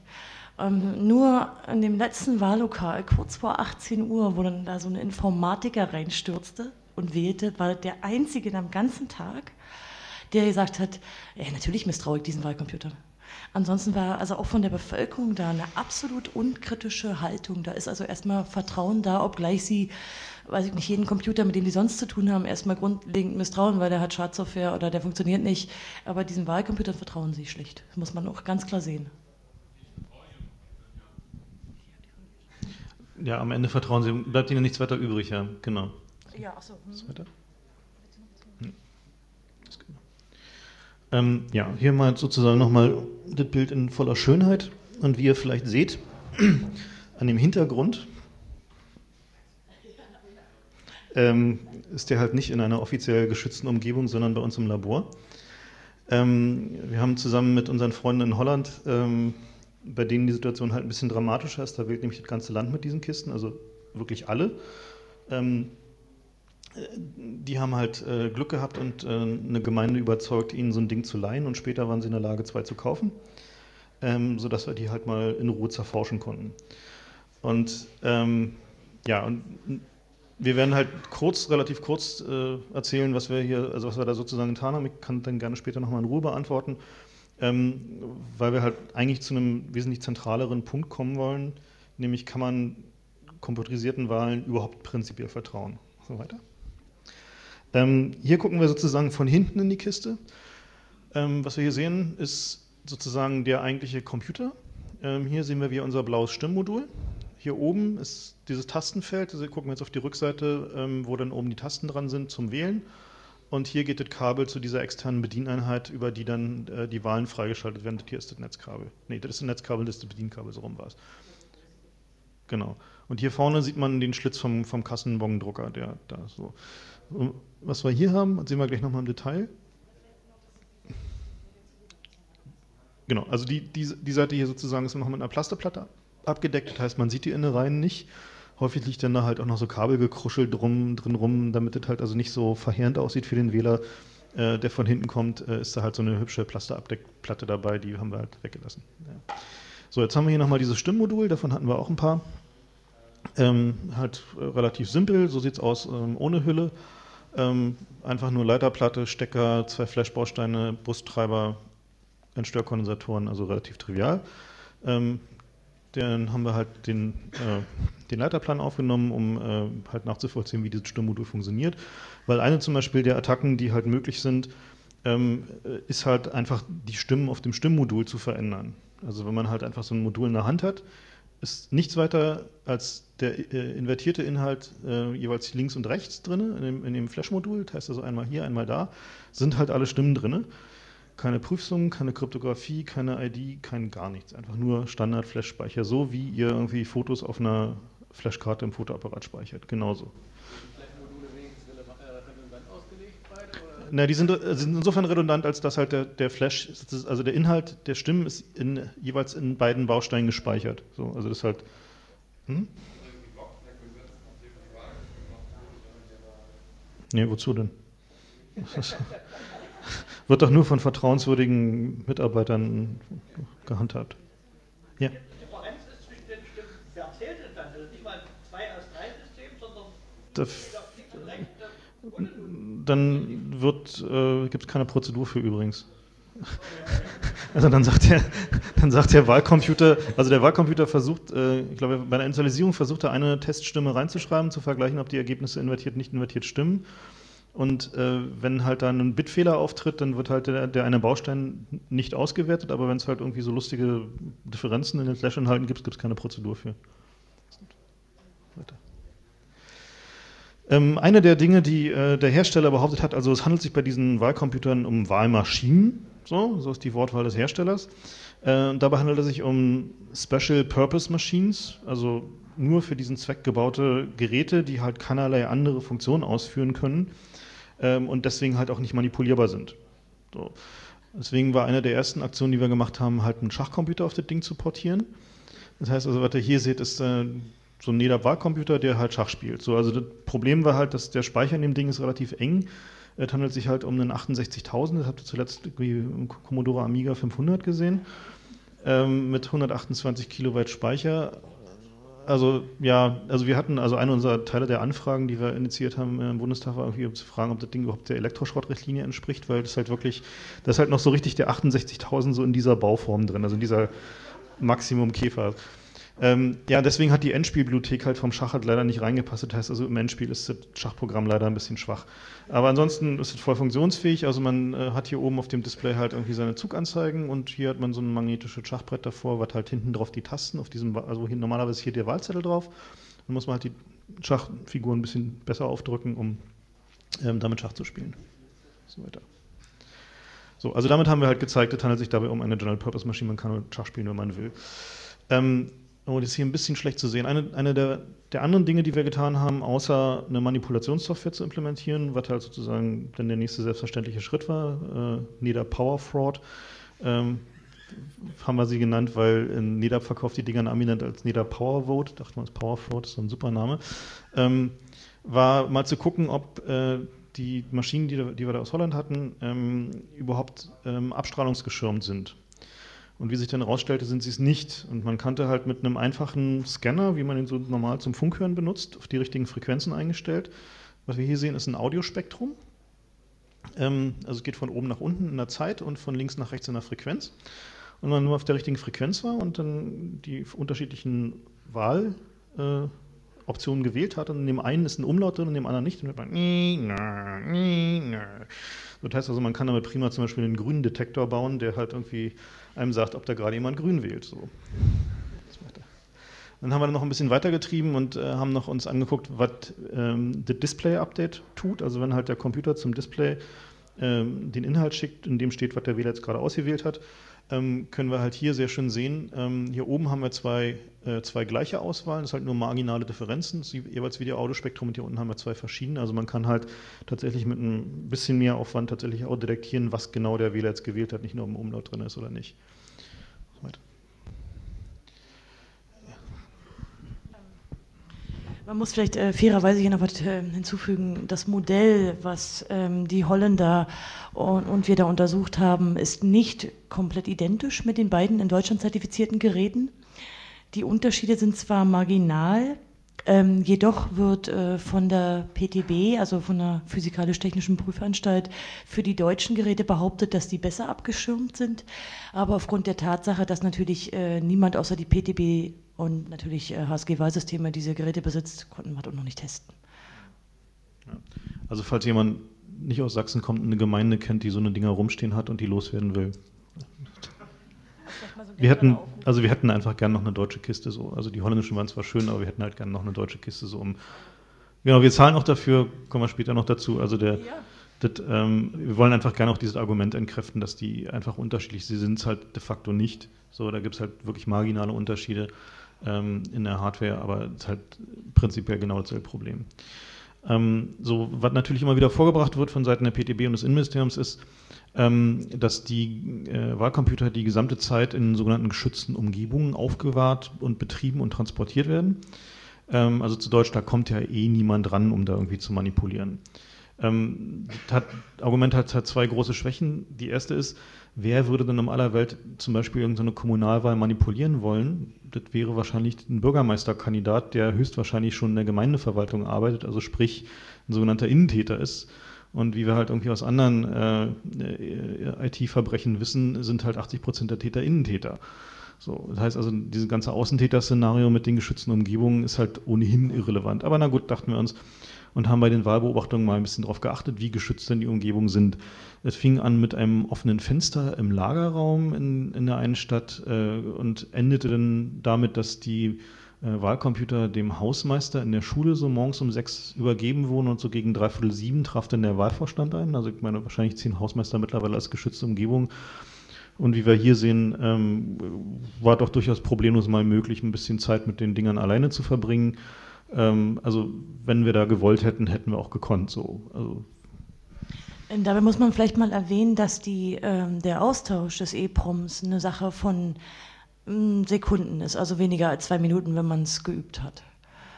Ähm, nur in dem letzten Wahllokal, kurz vor 18 Uhr, wo dann da so ein Informatiker reinstürzte und wählte, war der Einzige am ganzen Tag, der gesagt hat, ja, natürlich misstraue ich diesen Wahlcomputer. Ansonsten war also auch von der Bevölkerung da eine absolut unkritische Haltung. Da ist also erstmal Vertrauen da, obgleich sie, weiß ich nicht, jeden Computer, mit dem die sonst zu tun haben, erstmal grundlegend misstrauen, weil der hat Schadsoftware oder der funktioniert nicht. Aber diesen Wahlcomputern vertrauen sie schlicht. Das muss man auch ganz klar sehen. Ja, am Ende vertrauen sie, bleibt ihnen nichts weiter übrig, ja, genau. Ja, achso. Hm. weiter? Hm. Ähm, ja, hier mal sozusagen nochmal das Bild in voller Schönheit. Und wie ihr vielleicht seht, an dem Hintergrund ähm, ist der halt nicht in einer offiziell geschützten Umgebung, sondern bei uns im Labor. Ähm, wir haben zusammen mit unseren Freunden in Holland, ähm, bei denen die Situation halt ein bisschen dramatischer ist, da wählt nämlich das ganze Land mit diesen Kisten, also wirklich alle. Ähm, die haben halt äh, Glück gehabt und äh, eine Gemeinde überzeugt, ihnen so ein Ding zu leihen und später waren sie in der Lage, zwei zu kaufen, ähm, sodass wir die halt mal in Ruhe zerforschen konnten. Und ähm, ja, und wir werden halt kurz, relativ kurz äh, erzählen, was wir hier, also was wir da sozusagen getan haben. Ich kann dann gerne später nochmal in Ruhe beantworten, ähm, weil wir halt eigentlich zu einem wesentlich zentraleren Punkt kommen wollen, nämlich kann man computerisierten Wahlen überhaupt prinzipiell vertrauen. So weiter. Ähm, hier gucken wir sozusagen von hinten in die Kiste. Ähm, was wir hier sehen, ist sozusagen der eigentliche Computer. Ähm, hier sehen wir wieder unser blaues Stimmmodul. Hier oben ist dieses Tastenfeld. Also gucken wir jetzt auf die Rückseite, ähm, wo dann oben die Tasten dran sind zum Wählen. Und hier geht das Kabel zu dieser externen Bedieneinheit, über die dann äh, die Wahlen freigeschaltet werden. Hier ist das Netzkabel. Nee, das ist das Netzkabel, das ist das Bedienkabel, so rum war es. Genau. Und hier vorne sieht man den Schlitz vom, vom Kassenbon-Drucker, der da so. Was wir hier haben, sehen wir gleich nochmal im Detail. Genau, also die, die, die Seite hier sozusagen ist noch mit einer Plasterplatte abgedeckt, das heißt, man sieht die Innereien nicht. Häufig liegt dann da halt auch noch so Kabel gekruschelt drum, drin rum, damit es halt also nicht so verheerend aussieht für den Wähler, äh, der von hinten kommt, äh, ist da halt so eine hübsche Plasterabdeckplatte dabei, die haben wir halt weggelassen. Ja. So, jetzt haben wir hier nochmal dieses Stimmmodul, davon hatten wir auch ein paar. Ähm, halt äh, relativ simpel, so sieht es aus ähm, ohne Hülle. Ähm, einfach nur Leiterplatte, Stecker, zwei Flashbausteine, Brusttreiber, Entstörkondensatoren, also relativ trivial. Ähm, dann haben wir halt den, äh, den Leiterplan aufgenommen, um äh, halt nachzuvollziehen, wie dieses Stimmmodul funktioniert. Weil eine zum Beispiel der Attacken, die halt möglich sind, ähm, äh, ist halt einfach die Stimmen auf dem Stimmmodul zu verändern. Also wenn man halt einfach so ein Modul in der Hand hat, ist nichts weiter als der äh, invertierte Inhalt äh, jeweils links und rechts drin, in dem, in dem Flash-Modul, das heißt also einmal hier, einmal da, sind halt alle Stimmen drin. Keine Prüfsummen, keine Kryptographie, keine ID, kein gar nichts. Einfach nur Standard-Flash-Speicher, so wie ihr irgendwie Fotos auf einer Flashkarte im Fotoapparat speichert. Genauso. Na, die sind, äh, sind, insofern redundant, als dass halt der, der, Flash, also der Inhalt der Stimmen ist in, jeweils in beiden Bausteinen gespeichert. So, also das ist halt. Hm? Nee, wozu denn? wird doch nur von vertrauenswürdigen Mitarbeitern gehandhabt. Ja. Das, dann wird, äh, gibt es keine Prozedur für übrigens. Also dann sagt der, dann sagt der Wahlcomputer, also der Wahlcomputer versucht, äh, ich glaube, bei der Initialisierung versucht er eine Teststimme reinzuschreiben, zu vergleichen, ob die Ergebnisse invertiert, nicht invertiert stimmen. Und äh, wenn halt dann ein Bitfehler auftritt, dann wird halt der, der eine Baustein nicht ausgewertet, aber wenn es halt irgendwie so lustige Differenzen in den Flash-Inhalten gibt, gibt es keine Prozedur für. Weiter. Ähm, eine der Dinge, die äh, der Hersteller behauptet hat, also es handelt sich bei diesen Wahlcomputern um Wahlmaschinen, so, so ist die Wortwahl des Herstellers. Äh, dabei handelt es sich um Special Purpose Machines, also nur für diesen Zweck gebaute Geräte, die halt keinerlei andere Funktionen ausführen können ähm, und deswegen halt auch nicht manipulierbar sind. So. Deswegen war eine der ersten Aktionen, die wir gemacht haben, halt einen Schachcomputer auf das Ding zu portieren. Das heißt also, was ihr hier seht, ist äh, so ein NEDAP-Wahlcomputer, der halt Schach spielt. So, also das Problem war halt, dass der Speicher in dem Ding ist relativ eng. Es handelt sich halt um einen 68.000, das habt ihr zuletzt im Commodore Amiga 500 gesehen, ähm, mit 128 Kilobyte Speicher also ja, also wir hatten, also eine unserer Teile der Anfragen, die wir initiiert haben im Bundestag, war irgendwie um zu fragen, ob das Ding überhaupt der Elektroschrottrichtlinie entspricht, weil das halt wirklich, das ist halt noch so richtig der 68.000 so in dieser Bauform drin, also in dieser Maximum Käfer. Ähm, ja, deswegen hat die Endspielbibliothek halt vom Schach halt leider nicht reingepasst. Das heißt also, im Endspiel ist das Schachprogramm leider ein bisschen schwach. Aber ansonsten ist es voll funktionsfähig. Also man äh, hat hier oben auf dem Display halt irgendwie seine Zuganzeigen und hier hat man so ein magnetisches Schachbrett davor, was halt hinten drauf die Tasten auf diesem, also hier, normalerweise hier der Wahlzettel drauf. Dann muss man halt die Schachfiguren ein bisschen besser aufdrücken, um ähm, damit Schach zu spielen. So weiter. So, also damit haben wir halt gezeigt, es handelt sich dabei um eine General-Purpose-Maschine, man kann Schach spielen, wenn man will. Ähm, Oh, das ist hier ein bisschen schlecht zu sehen. Eine, eine der, der, anderen Dinge, die wir getan haben, außer eine Manipulationssoftware zu implementieren, was halt sozusagen dann der nächste selbstverständliche Schritt war, äh, NEDA Power Fraud, ähm, haben wir sie genannt, weil in NEDA verkauft die Dinger Aminent als NEDA Power Vote, dachte man, Power Fraud ist so ein super Name, ähm, war mal zu gucken, ob äh, die Maschinen, die, die, wir da aus Holland hatten, ähm, überhaupt ähm, abstrahlungsgeschirmt sind. Und wie sich dann herausstellte, sind sie es nicht. Und man kannte halt mit einem einfachen Scanner, wie man ihn so normal zum Funkhören benutzt, auf die richtigen Frequenzen eingestellt. Was wir hier sehen, ist ein Audiospektrum. Ähm, also es geht von oben nach unten in der Zeit und von links nach rechts in der Frequenz. Und wenn man nur auf der richtigen Frequenz war und dann die unterschiedlichen Wahloptionen äh, gewählt hat, und in dem einen ist ein Umlaut drin und in dem anderen nicht, dann hört man das heißt also, man kann damit prima zum Beispiel einen grünen Detektor bauen, der halt irgendwie einem sagt, ob da gerade jemand grün wählt. So. Dann haben wir noch ein bisschen weitergetrieben und äh, haben noch uns angeguckt, was ähm, das Display-Update tut. Also wenn halt der Computer zum Display ähm, den Inhalt schickt, in dem steht, was der Wähler jetzt gerade ausgewählt hat, ähm, können wir halt hier sehr schön sehen. Ähm, hier oben haben wir zwei, äh, zwei gleiche Auswahlen, das sind halt nur marginale Differenzen, das ist jeweils wie die Audiospektrum und hier unten haben wir zwei verschiedene. Also man kann halt tatsächlich mit ein bisschen mehr Aufwand tatsächlich auch detektieren, was genau der Wähler jetzt gewählt hat, nicht nur im Umlaut drin ist oder nicht. Man muss vielleicht äh, fairerweise hier noch was äh, hinzufügen. Das Modell, was ähm, die Holländer und, und, wir da untersucht haben, ist nicht komplett identisch mit den beiden in Deutschland zertifizierten Geräten. Die Unterschiede sind zwar marginal, ähm, jedoch wird äh, von der PTB, also von der Physikalisch-Technischen Prüfanstalt, für die deutschen Geräte behauptet, dass die besser abgeschirmt sind. Aber aufgrund der Tatsache, dass natürlich äh, niemand außer die PTB und natürlich äh, HSG-Wahlsysteme diese Geräte besitzt, konnten wir das noch nicht testen. Ja. Also falls jemand nicht aus Sachsen kommt eine Gemeinde kennt, die so eine Dinger rumstehen hat und die loswerden will. Wir hätten, also wir hätten einfach gern noch eine deutsche Kiste so. Also die holländischen waren zwar schön, aber wir hätten halt gern noch eine deutsche Kiste so um. Genau, wir zahlen auch dafür, kommen wir später noch dazu. Also der, ja. das, ähm, wir wollen einfach gerne auch dieses Argument entkräften, dass die einfach unterschiedlich, sie sind es halt de facto nicht. So, da gibt es halt wirklich marginale Unterschiede ähm, in der Hardware, aber es ist halt prinzipiell genau dasselbe Problem. Ähm, so, was natürlich immer wieder vorgebracht wird von Seiten der PTB und des Innenministeriums ist, dass die äh, Wahlcomputer die gesamte Zeit in sogenannten geschützten Umgebungen aufgewahrt und betrieben und transportiert werden. Ähm, also zu Deutsch, da kommt ja eh niemand ran, um da irgendwie zu manipulieren. Ähm, das Argument hat, hat zwei große Schwächen. Die erste ist, wer würde denn in aller Welt zum Beispiel irgendeine Kommunalwahl manipulieren wollen? Das wäre wahrscheinlich ein Bürgermeisterkandidat, der höchstwahrscheinlich schon in der Gemeindeverwaltung arbeitet, also sprich ein sogenannter Innentäter ist. Und wie wir halt irgendwie aus anderen äh, äh IT-Verbrechen wissen, sind halt 80 Prozent der Täter Innentäter. So, das heißt also, dieses ganze Außentäter-Szenario mit den geschützten Umgebungen ist halt ohnehin irrelevant. Aber na gut, dachten wir uns, und haben bei den Wahlbeobachtungen mal ein bisschen darauf geachtet, wie geschützt denn die Umgebungen sind. Es fing an mit einem offenen Fenster im Lagerraum in, in der einen Stadt äh, und endete dann damit, dass die Wahlcomputer dem Hausmeister in der Schule so morgens um sechs übergeben wurden und so gegen dreiviertel sieben traf dann der Wahlvorstand ein. Also ich meine, wahrscheinlich zehn Hausmeister mittlerweile als geschützte Umgebung. Und wie wir hier sehen, ähm, war doch durchaus problemlos mal möglich, ein bisschen Zeit mit den Dingern alleine zu verbringen. Ähm, also wenn wir da gewollt hätten, hätten wir auch gekonnt. So. Also, ähm, Dabei muss man vielleicht mal erwähnen, dass die, ähm, der Austausch des EPROMs eine Sache von Sekunden ist, also weniger als zwei Minuten, wenn man es geübt hat.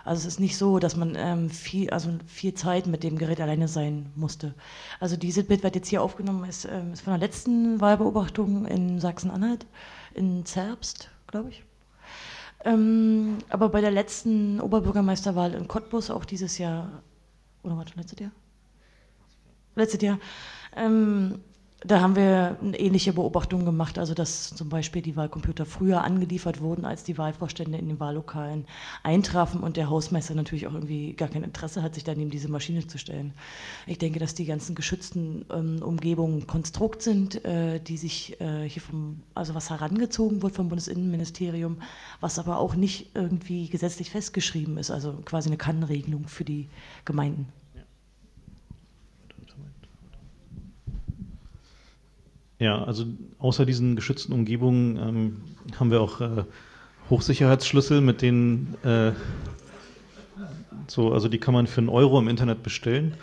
Also es ist nicht so, dass man ähm, viel, also viel Zeit mit dem Gerät alleine sein musste. Also diese Bild, was jetzt hier aufgenommen ist, ähm, ist von der letzten Wahlbeobachtung in Sachsen-Anhalt, in Zerbst, glaube ich. Ähm, aber bei der letzten Oberbürgermeisterwahl in Cottbus, auch dieses Jahr, oder war schon letztes Jahr? Letztes Jahr, ähm, da haben wir eine ähnliche Beobachtung gemacht, also dass zum Beispiel die Wahlcomputer früher angeliefert wurden, als die Wahlvorstände in den Wahllokalen eintrafen und der Hausmeister natürlich auch irgendwie gar kein Interesse hat, sich da neben diese Maschine zu stellen. Ich denke, dass die ganzen geschützten ähm, Umgebungen Konstrukt sind, äh, die sich äh, hier vom, also was herangezogen wird vom Bundesinnenministerium, was aber auch nicht irgendwie gesetzlich festgeschrieben ist, also quasi eine Kannregelung für die Gemeinden. Ja, also außer diesen geschützten Umgebungen ähm, haben wir auch äh, Hochsicherheitsschlüssel, mit denen äh, so, also die kann man für einen Euro im Internet bestellen.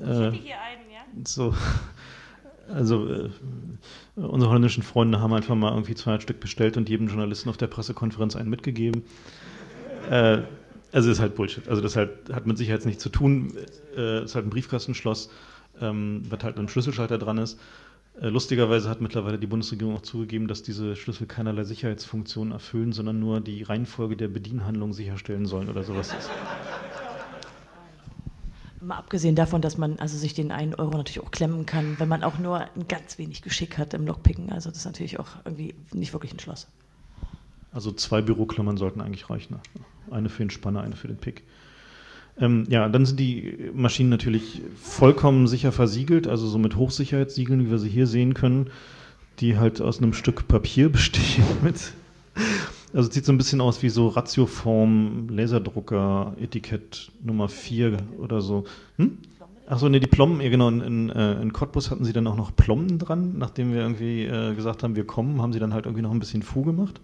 Äh, hier einen, ja? So, also äh, unsere holländischen Freunde haben einfach mal irgendwie 200 Stück bestellt und jedem Journalisten auf der Pressekonferenz einen mitgegeben. Äh, also ist halt Bullshit. Also das halt, hat mit Sicherheit nichts zu tun. Äh, ist halt ein Briefkastenschloss, ähm, wird halt ein Schlüsselschalter dran ist. Äh, lustigerweise hat mittlerweile die Bundesregierung auch zugegeben, dass diese Schlüssel keinerlei Sicherheitsfunktionen erfüllen, sondern nur die Reihenfolge der Bedienhandlung sicherstellen sollen oder sowas. Mal abgesehen davon, dass man also sich den einen Euro natürlich auch klemmen kann, wenn man auch nur ein ganz wenig Geschick hat im Lockpicken. Also das ist natürlich auch irgendwie nicht wirklich ein Schloss. Also zwei Büroklammern sollten eigentlich reichen. Eine für den Spanner, eine für den Pick. Ähm, ja, dann sind die Maschinen natürlich vollkommen sicher versiegelt, also so mit Hochsicherheitssiegeln, wie wir sie hier sehen können, die halt aus einem Stück Papier bestehen mit. Also sieht so ein bisschen aus wie so Ratioform, Laserdrucker, Etikett Nummer 4 oder so. Hm? Achso, ne, die Plomben, ja genau, in, in, äh, in Cottbus hatten sie dann auch noch Plomben dran, nachdem wir irgendwie äh, gesagt haben, wir kommen, haben sie dann halt irgendwie noch ein bisschen Fu gemacht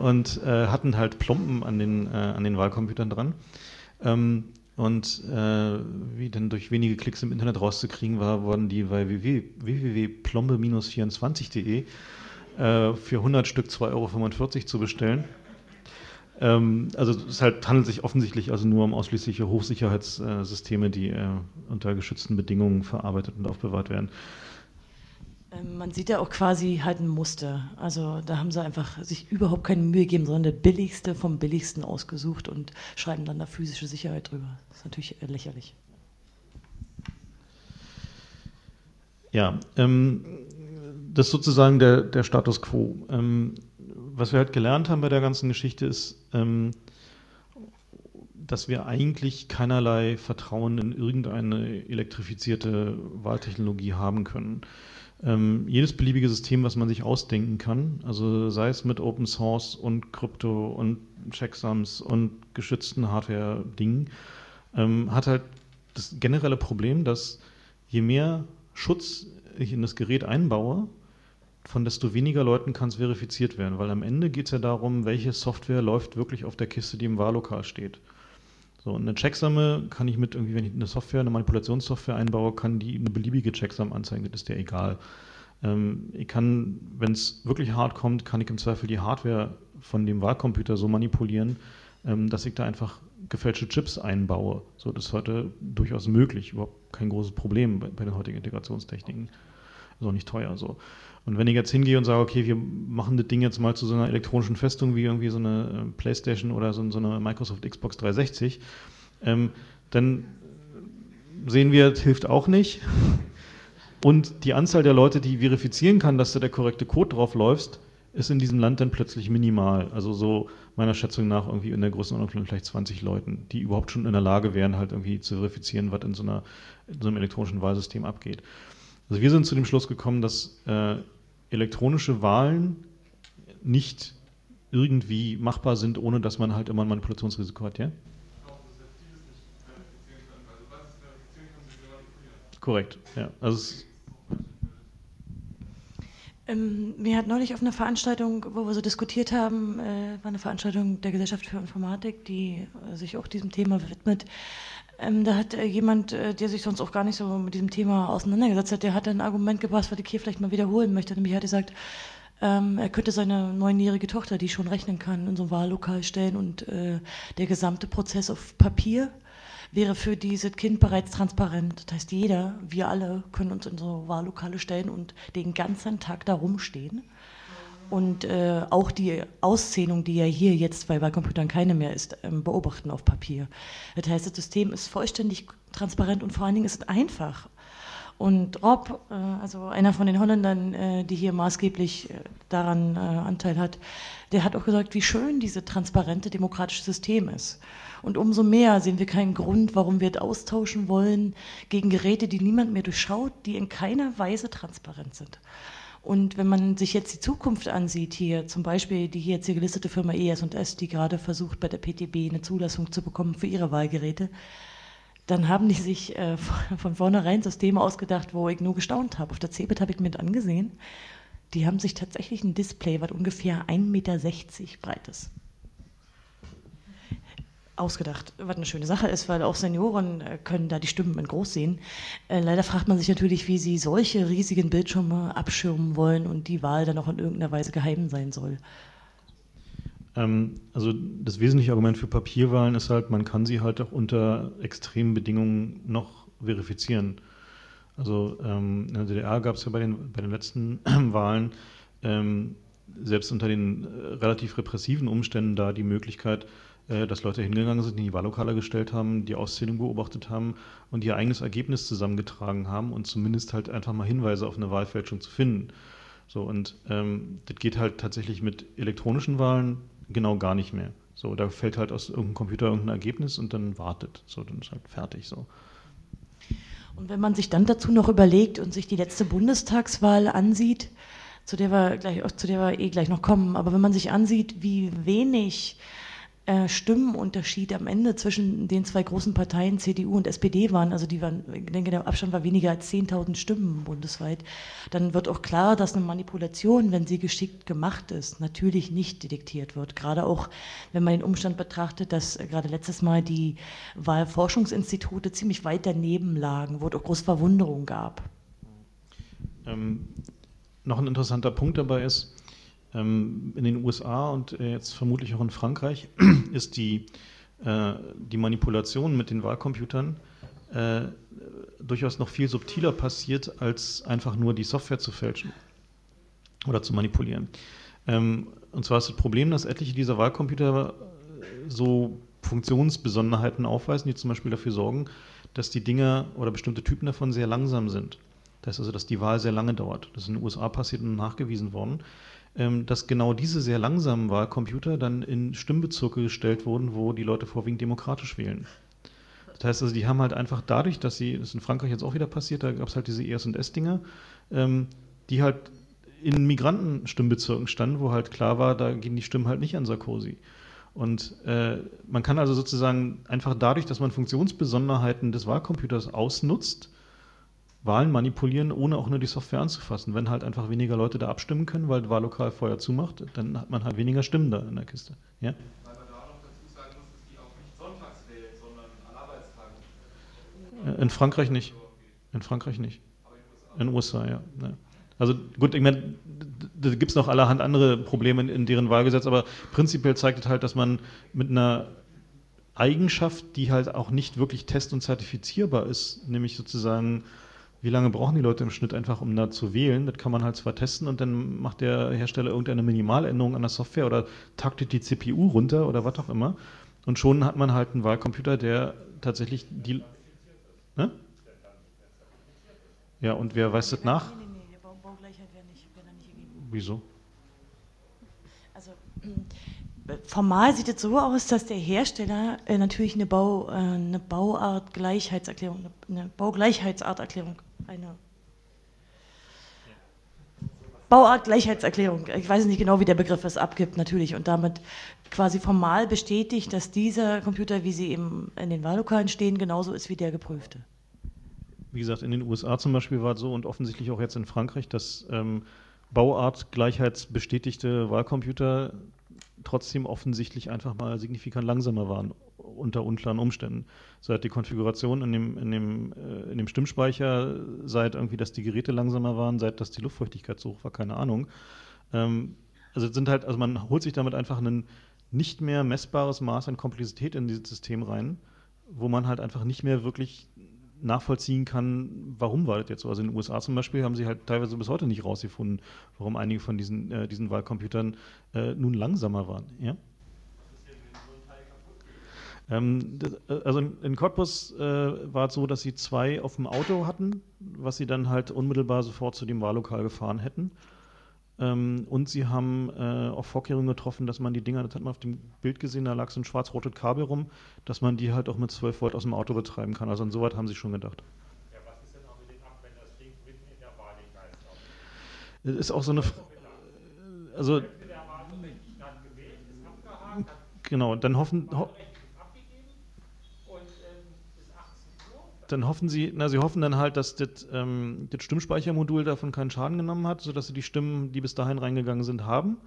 und äh, hatten halt Plomben an den, äh, an den Wahlcomputern dran. Ähm, und äh, wie denn durch wenige Klicks im Internet rauszukriegen war, wurden die bei www.plombe-24.de äh, für 100 Stück 2,45 Euro zu bestellen. Ähm, also es halt, handelt sich offensichtlich also nur um ausschließliche Hochsicherheitssysteme, die äh, unter geschützten Bedingungen verarbeitet und aufbewahrt werden. Ähm, man sieht ja auch quasi halt ein Muster. Also da haben sie einfach sich überhaupt keine Mühe gegeben, sondern der billigste vom billigsten ausgesucht und schreiben dann da physische Sicherheit drüber. Das ist natürlich lächerlich. Ja, ähm, das ist sozusagen der, der Status quo. Ähm, was wir halt gelernt haben bei der ganzen Geschichte ist, ähm, dass wir eigentlich keinerlei Vertrauen in irgendeine elektrifizierte Wahltechnologie haben können ähm, jedes beliebige System, was man sich ausdenken kann, also sei es mit Open Source und Krypto und Checksums und geschützten Hardware-Dingen, ähm, hat halt das generelle Problem, dass je mehr Schutz ich in das Gerät einbaue, von desto weniger Leuten kann es verifiziert werden, weil am Ende geht es ja darum, welche Software läuft wirklich auf der Kiste, die im Wahllokal steht. So, eine Checksame kann ich mit irgendwie, wenn ich eine Software, eine Manipulationssoftware einbaue, kann die eine beliebige Checksum anzeigen, das ist dir egal. Ähm, ich kann, wenn es wirklich hart kommt, kann ich im Zweifel die Hardware von dem Wahlcomputer so manipulieren, ähm, dass ich da einfach gefälschte Chips einbaue. So, das ist heute durchaus möglich, überhaupt kein großes Problem bei, bei den heutigen Integrationstechniken. Ist auch nicht teuer so. Und wenn ich jetzt hingehe und sage, okay, wir machen das Ding jetzt mal zu so einer elektronischen Festung wie irgendwie so eine äh, Playstation oder so, so eine Microsoft Xbox 360, ähm, dann sehen wir, das hilft auch nicht. Und die Anzahl der Leute, die verifizieren kann, dass da der korrekte Code drauf läuft, ist in diesem Land dann plötzlich minimal. Also so meiner Schätzung nach irgendwie in der Größenordnung von vielleicht 20 Leuten, die überhaupt schon in der Lage wären, halt irgendwie zu verifizieren, was in so, einer, in so einem elektronischen Wahlsystem abgeht. Also wir sind zu dem Schluss gekommen, dass äh, elektronische Wahlen nicht irgendwie machbar sind, ohne dass man halt immer ein Manipulationsrisiko hat, ja? Korrekt, ja. Also ähm, mir hat neulich auf einer Veranstaltung, wo wir so diskutiert haben, äh, war eine Veranstaltung der Gesellschaft für Informatik, die äh, sich auch diesem Thema widmet, ähm, da hat äh, jemand, äh, der sich sonst auch gar nicht so mit diesem Thema auseinandergesetzt hat, der hat ein Argument gebracht, was ich hier vielleicht mal wiederholen möchte. Nämlich hat er gesagt, ähm, er könnte seine neunjährige Tochter, die schon rechnen kann, in so ein Wahllokal stellen und äh, der gesamte Prozess auf Papier wäre für dieses Kind bereits transparent. Das heißt, jeder, wir alle, können uns in so Wahllokale stellen und den ganzen Tag da rumstehen und äh, auch die Auszählung, die ja hier jetzt bei Wahlcomputern keine mehr ist, ähm, beobachten auf Papier. Das heißt, das System ist vollständig transparent und vor allen Dingen ist es einfach. Und Rob, äh, also einer von den Holländern, äh, die hier maßgeblich äh, daran Anteil hat, der hat auch gesagt, wie schön diese transparente demokratische System ist. Und umso mehr sehen wir keinen Grund, warum wir es austauschen wollen gegen Geräte, die niemand mehr durchschaut, die in keiner Weise transparent sind. Und wenn man sich jetzt die Zukunft ansieht, hier zum Beispiel die hier jetzt hier gelistete Firma ES&S, die gerade versucht, bei der PTB eine Zulassung zu bekommen für ihre Wahlgeräte, dann haben die sich äh, von vornherein Systeme ausgedacht, wo ich nur gestaunt habe. Auf der CeBIT habe ich mir mit angesehen. Die haben sich tatsächlich ein Display, was ungefähr 1,60 Meter breit ist, ausgedacht. Was eine schöne Sache ist, weil auch Senioren äh, können da die Stimmen in groß sehen. Äh, leider fragt man sich natürlich, wie sie solche riesigen Bildschirme abschirmen wollen und die Wahl dann auch in irgendeiner Weise geheim sein soll. Ähm, also das wesentliche Argument für Papierwahlen ist halt, man kann sie halt auch unter extremen Bedingungen noch verifizieren. Also ähm, in der DDR gab es ja bei den, bei den letzten Wahlen ähm, selbst unter den äh, relativ repressiven Umständen da die Möglichkeit, dass Leute hingegangen sind, in die Wahllokale gestellt haben, die Auszählung beobachtet haben und ihr eigenes Ergebnis zusammengetragen haben und zumindest halt einfach mal Hinweise auf eine Wahlfälschung zu finden. So, und ähm, das geht halt tatsächlich mit elektronischen Wahlen genau gar nicht mehr. So, da fällt halt aus irgendeinem Computer irgendein Ergebnis und dann wartet. So, dann ist halt fertig so. Und wenn man sich dann dazu noch überlegt und sich die letzte Bundestagswahl ansieht, zu der wir gleich, zu der wir eh gleich noch kommen, aber wenn man sich ansieht, wie wenig äh, Stimmenunterschied am Ende zwischen den zwei großen Parteien CDU und SPD waren, also die waren, ich denke, der Abstand war weniger als 10.000 Stimmen bundesweit, dann wird auch klar, dass eine Manipulation, wenn sie geschickt gemacht ist, natürlich nicht detektiert wird. Gerade auch, wenn man den Umstand betrachtet, dass gerade letztes Mal die Wahlforschungsinstitute ziemlich weit daneben lagen, wo es auch große Verwunderung gab. Ähm, noch ein interessanter Punkt dabei ist, in den USA und äh, jetzt vermutlich auch in Frankreich ist die, äh, die Manipulation mit den Wahlcomputern äh, durchaus noch viel subtiler passiert, als einfach nur die Software zu fälschen oder zu manipulieren. Ähm, und zwar ist das Problem, dass etliche dieser Wahlcomputer so Funktionsbesonderheiten aufweisen, die zum Beispiel dafür sorgen, dass die Dinger oder bestimmte Typen davon sehr langsam sind. Das heißt also, dass die Wahl sehr lange dauert. Das ist in den USA passiert und nachgewiesen worden. Ähm, dass genau diese sehr langsamen Wahlcomputer dann in Stimmbezirke gestellt wurden, wo die Leute vorwiegend demokratisch wählen. Das heißt also, die haben halt einfach dadurch, dass sie, das ist in Frankreich jetzt auch wieder passiert, da gab es halt diese ES&S-Dinger, ähm, die halt in Migrantenstimmbezirken standen, wo halt klar war, da gehen die Stimmen halt nicht an Sarkozy. Und äh, man kann also sozusagen einfach dadurch, dass man Funktionsbesonderheiten des Wahlcomputers ausnutzt, Wahlen manipulieren, ohne auch nur die Software anzufassen. Wenn halt einfach weniger Leute da abstimmen können, weil das Wahllokal vorher zumacht, dann hat man halt weniger Stimmen da in der Kiste. Ja? Weil man da noch dazu sagen muss, dass die auch nicht sonntags wählen, sondern an Arbeitstagen. Äh, in Frankreich nicht. In Frankreich nicht. In den USA, ja. ja. Also gut, ich meine, da gibt es noch allerhand andere Probleme in, in deren Wahlgesetz, aber prinzipiell zeigt es halt, dass man mit einer Eigenschaft, die halt auch nicht wirklich test- und zertifizierbar ist, nämlich sozusagen wie lange brauchen die Leute im Schnitt einfach, um da zu wählen? Das kann man halt zwar testen und dann macht der Hersteller irgendeine Minimaländerung an der Software oder taktet die CPU runter oder was auch immer. Und schon hat man halt einen Wahlcomputer, der tatsächlich die. Ne? Ja, und wer weiß das nach? Nee, nee, nee, Baugleichheit wäre nicht, wär nicht gegeben. Wieso? Also. Formal sieht es so aus, dass der Hersteller äh, natürlich eine, Bau, äh, eine Bauart-Gleichheitserklärung, eine Baugleichheitsarterklärung, eine Bauart-Gleichheitserklärung, ich weiß nicht genau, wie der Begriff es abgibt, natürlich, und damit quasi formal bestätigt, dass dieser Computer, wie sie eben in den Wahllokalen stehen, genauso ist wie der geprüfte. Wie gesagt, in den USA zum Beispiel war es so und offensichtlich auch jetzt in Frankreich, dass ähm, Bauart-Gleichheitsbestätigte Wahlcomputer trotzdem offensichtlich einfach mal signifikant langsamer waren unter unklaren Umständen. Seit die Konfiguration in dem, in dem, äh, in dem Stimmspeicher, seit irgendwie, dass die Geräte langsamer waren, seit dass die Luftfeuchtigkeit so hoch war, keine Ahnung. Ähm, also sind halt, also man holt sich damit einfach ein nicht mehr messbares Maß an Komplexität in dieses System rein, wo man halt einfach nicht mehr wirklich nachvollziehen kann, warum war das jetzt so. Also in den USA zum Beispiel haben sie halt teilweise bis heute nicht rausgefunden, warum einige von diesen, äh, diesen Wahlcomputern äh, nun langsamer waren. Ja? Ähm, äh, also in Cottbus äh, war es so, dass sie zwei auf dem Auto hatten, was sie dann halt unmittelbar sofort zu dem Wahllokal gefahren hätten. Ähm, und sie haben äh, auch Vorkehrungen getroffen, dass man die Dinger, das hat man auf dem Bild gesehen, da lag so ein schwarz-rotes Kabel rum, dass man die halt auch mit 12 Volt aus dem Auto betreiben kann. Also insoweit haben sie schon gedacht. Ja, was ist denn auch mit dem ab, wenn das Ding mitten in der Wahl Das ist auch so eine. Also. Genau, dann hoffen. Ho dann hoffen sie, na, sie hoffen dann halt, dass das, ähm, das Stimmspeichermodul davon keinen Schaden genommen hat, sodass sie die Stimmen, die bis dahin reingegangen sind, haben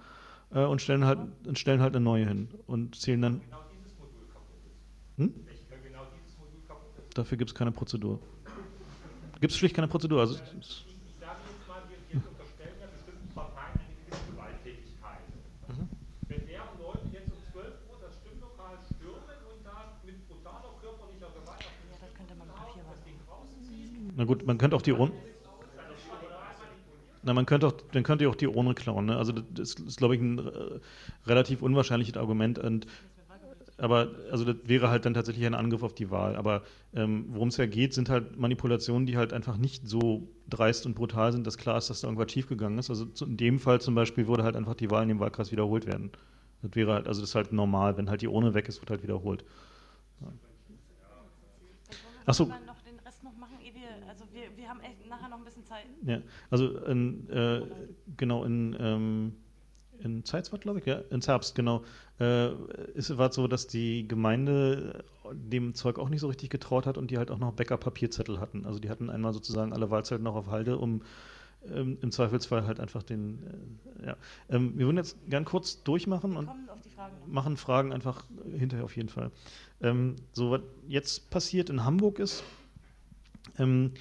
äh, und stellen halt, und stellen halt eine neue hin und zählen dann. Genau dieses Modul kaputt ist. Hm? Genau dieses Modul kaputt ist. Dafür gibt es keine Prozedur. Gibt es schlicht keine Prozedur. Also, Na gut, man könnte auch die Urne. Na, man könnte auch, dann könnte ihr auch die Urne klauen. Ne? Also das ist, glaube ich, ein äh, relativ unwahrscheinliches Argument. Und, aber also das wäre halt dann tatsächlich ein Angriff auf die Wahl. Aber ähm, worum es ja geht, sind halt Manipulationen, die halt einfach nicht so dreist und brutal sind, dass klar ist, dass da irgendwas schiefgegangen ist. Also in dem Fall zum Beispiel würde halt einfach die Wahl in dem Wahlkreis wiederholt werden. Das wäre halt, also das ist halt normal. Wenn halt die Urne weg ist, wird halt wiederholt. Ja. Achso wir, wir haben echt nachher noch ein bisschen Zeit. Ja, also in, äh, genau in, ähm, in Zeitwort, glaube ich, ja, in Zerbst, genau. Äh, es war so, dass die Gemeinde dem Zeug auch nicht so richtig getraut hat und die halt auch noch Backup-Papierzettel hatten. Also die hatten einmal sozusagen alle Wahlzettel noch auf Halde, um ähm, im Zweifelsfall halt einfach den, äh, ja. Ähm, wir würden jetzt gern kurz durchmachen und Fragen machen Fragen einfach hinterher auf jeden Fall. Ähm, so, was jetzt passiert in Hamburg ist, ähm,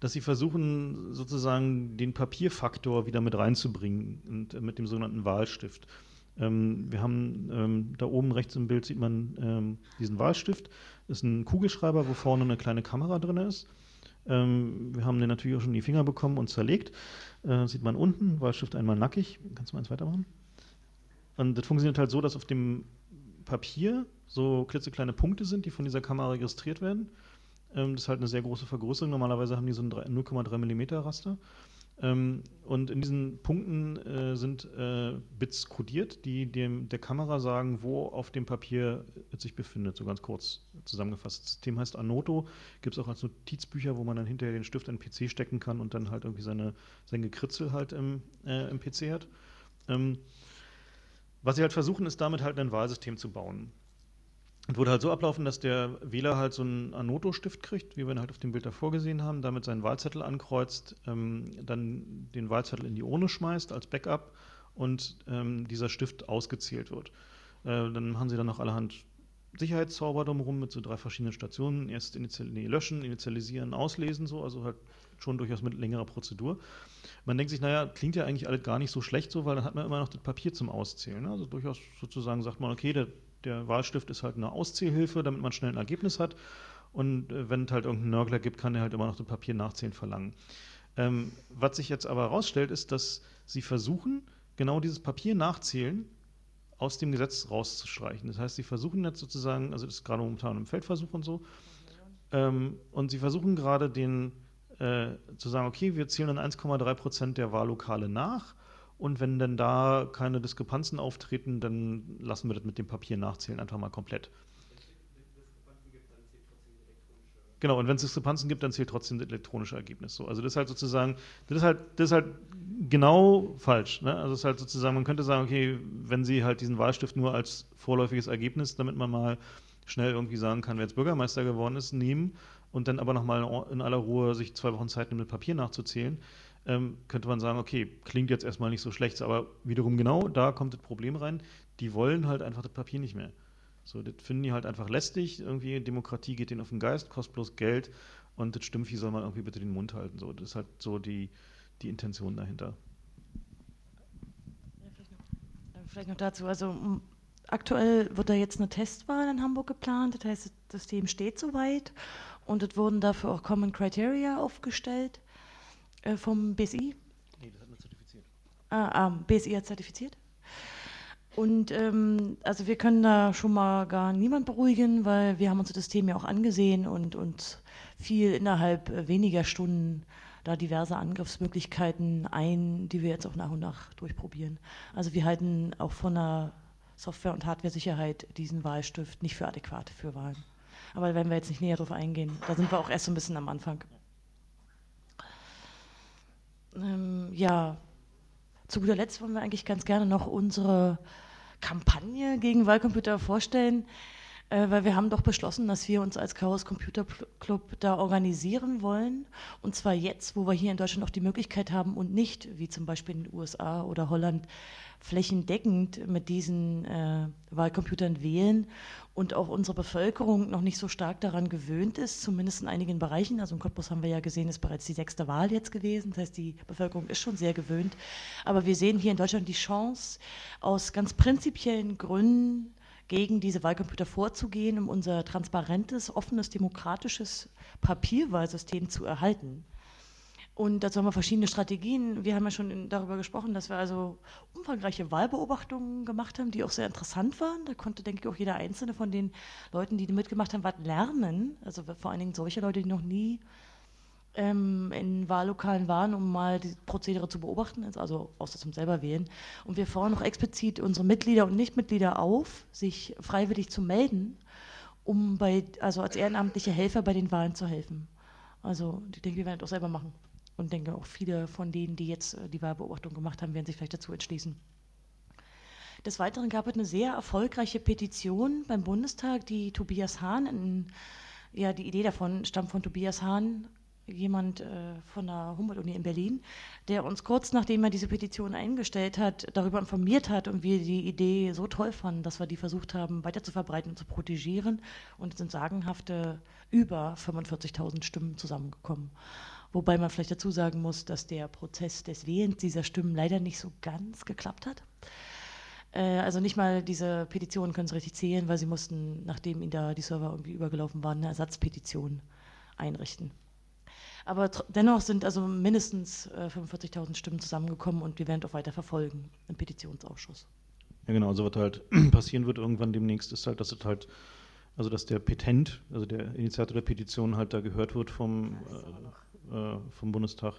dass sie versuchen, sozusagen den Papierfaktor wieder mit reinzubringen und äh, mit dem sogenannten Wahlstift. Ähm, wir haben ähm, da oben rechts im Bild sieht man ähm, diesen Wahlstift. Das ist ein Kugelschreiber, wo vorne eine kleine Kamera drin ist. Ähm, wir haben den natürlich auch schon in die Finger bekommen und zerlegt. Äh, sieht man unten, Wahlstift einmal nackig. Kannst du mal eins weitermachen? Und das funktioniert halt so, dass auf dem Papier so klitzekleine Punkte sind, die von dieser Kamera registriert werden. Ähm, das ist halt eine sehr große Vergrößerung. Normalerweise haben die so ein 0,3 mm Raster. Ähm, und in diesen Punkten äh, sind äh, Bits kodiert, die dem, der Kamera sagen, wo auf dem Papier es sich befindet, so ganz kurz zusammengefasst. Das System heißt Anoto, gibt es auch als Notizbücher, wo man dann hinterher den Stift in den PC stecken kann und dann halt irgendwie seine, sein Gekritzel halt im, äh, im PC hat. Ähm, was sie halt versuchen, ist damit halt ein Wahlsystem zu bauen. Und würde halt so ablaufen, dass der Wähler halt so einen Anoto-Stift kriegt, wie wir ihn halt auf dem Bild davor gesehen haben, damit seinen Wahlzettel ankreuzt, ähm, dann den Wahlzettel in die Urne schmeißt als Backup und ähm, dieser Stift ausgezählt wird. Äh, dann haben sie dann noch allerhand Sicherheitszauber drumherum mit so drei verschiedenen Stationen. Erst initial, nee, löschen, initialisieren, auslesen, so, also halt schon durchaus mit längerer Prozedur. Man denkt sich, naja, klingt ja eigentlich alles gar nicht so schlecht so, weil dann hat man immer noch das Papier zum Auszählen. Ne? Also durchaus sozusagen sagt man, okay, der der Wahlstift ist halt eine Auszählhilfe, damit man schnell ein Ergebnis hat. Und äh, wenn es halt irgendeinen Nörgler gibt, kann er halt immer noch das Papier nachzählen verlangen. Ähm, was sich jetzt aber herausstellt, ist, dass sie versuchen, genau dieses Papier nachzählen aus dem Gesetz rauszustreichen. Das heißt, sie versuchen jetzt sozusagen, also das ist gerade momentan im Feldversuch und so, ähm, und sie versuchen gerade den äh, zu sagen, okay, wir zählen dann 1,3 Prozent der Wahllokale nach und wenn dann da keine Diskrepanzen auftreten, dann lassen wir das mit dem Papier nachzählen einfach mal komplett. Genau, und wenn es Diskrepanzen gibt, dann zählt trotzdem das elektronische Ergebnis. So, also das ist halt sozusagen, das ist halt, das ist halt genau falsch. Ne? Also es ist halt sozusagen, man könnte sagen, okay, wenn Sie halt diesen Wahlstift nur als vorläufiges Ergebnis, damit man mal schnell irgendwie sagen kann, wer jetzt Bürgermeister geworden ist, nehmen und dann aber nochmal in aller Ruhe sich zwei Wochen Zeit nimmt, mit Papier nachzuzählen, ähm, könnte man sagen, okay, klingt jetzt erstmal nicht so schlecht, aber wiederum genau, da kommt das Problem rein, die wollen halt einfach das Papier nicht mehr. So, das finden die halt einfach lästig, irgendwie Demokratie geht denen auf den Geist, kostet bloß Geld und das Stimmvieh soll man irgendwie bitte den Mund halten. So, das ist halt so die, die Intention dahinter. Ja, vielleicht, noch, vielleicht noch dazu, also aktuell wird da jetzt eine Testwahl in Hamburg geplant, das heißt, das System steht soweit Und es wurden dafür auch Common Criteria aufgestellt äh, vom BSI. Nee, das hat man zertifiziert. Ah, ah, BSI hat zertifiziert. Und ähm, also wir können da schon mal gar niemand beruhigen, weil wir haben uns das Thema ja auch angesehen und uns viel innerhalb äh, weniger Stunden da diverse Angriffsmöglichkeiten ein, die wir jetzt auch nach und nach durchprobieren. Also wir halten auch von der Software- und Hardware-Sicherheit diesen Wahlstift nicht für adäquat für Wahlen. Aber da werden wir jetzt nicht näher drauf eingehen. Da sind wir auch erst so ein bisschen am Anfang. Ähm, ja, zu guter Letzt wollen wir eigentlich ganz gerne noch unsere Kampagne gegen Wahlcomputer vorstellen, äh, weil wir haben doch beschlossen, dass wir uns als Chaos Computer Club da organisieren wollen. Und zwar jetzt, wo wir hier in Deutschland auch die Möglichkeit haben und nicht, wie zum Beispiel in den USA oder Holland, flächendeckend mit diesen äh, Wahlcomputern wählen und auch unsere Bevölkerung noch nicht so stark daran gewöhnt ist, zumindest in einigen Bereichen. Also in Cottbus haben wir ja gesehen, ist bereits die sechste Wahl jetzt gewesen. Das heißt, die Bevölkerung ist schon sehr gewöhnt. Aber wir sehen hier in Deutschland die Chance, aus ganz prinzipiellen Gründen gegen diese Wahlcomputer vorzugehen, um unser transparentes, offenes, demokratisches Papierwahlsystem zu erhalten. Und dazu haben wir verschiedene Strategien. Wir haben ja schon darüber gesprochen, dass wir also umfangreiche Wahlbeobachtungen gemacht haben, die auch sehr interessant waren. Da konnte, denke ich, auch jeder einzelne von den Leuten, die mitgemacht haben, was lernen. Also vor allen Dingen solche Leute, die noch nie ähm, in Wahllokalen waren, um mal die Prozedere zu beobachten, also außer zum selber wählen. Und wir fordern auch explizit unsere Mitglieder und Nichtmitglieder auf, sich freiwillig zu melden, um bei, also als ehrenamtliche Helfer bei den Wahlen zu helfen. Also ich denke, wir werden das auch selber machen und denke auch viele von denen, die jetzt äh, die Wahlbeobachtung gemacht haben, werden sich vielleicht dazu entschließen. Des Weiteren gab es eine sehr erfolgreiche Petition beim Bundestag, die Tobias Hahn, in, ja, die Idee davon stammt von Tobias Hahn, jemand äh, von der Humboldt-Uni in Berlin, der uns kurz nachdem er diese Petition eingestellt hat, darüber informiert hat und wir die Idee so toll fanden, dass wir die versucht haben, weiter zu verbreiten und zu protegieren. Und es sind sagenhafte über 45.000 Stimmen zusammengekommen. Wobei man vielleicht dazu sagen muss, dass der Prozess des Wählens dieser Stimmen leider nicht so ganz geklappt hat. Äh, also nicht mal diese Petitionen können sie richtig zählen, weil sie mussten, nachdem ihnen da die Server irgendwie übergelaufen waren, eine Ersatzpetition einrichten. Aber dennoch sind also mindestens äh, 45.000 Stimmen zusammengekommen und wir werden auch weiter verfolgen im Petitionsausschuss. Ja, genau. Also was halt passieren wird irgendwann demnächst, ist halt, dass es halt, also dass der Petent, also der Initiator der Petition halt da gehört wird vom, äh, äh, vom Bundestag.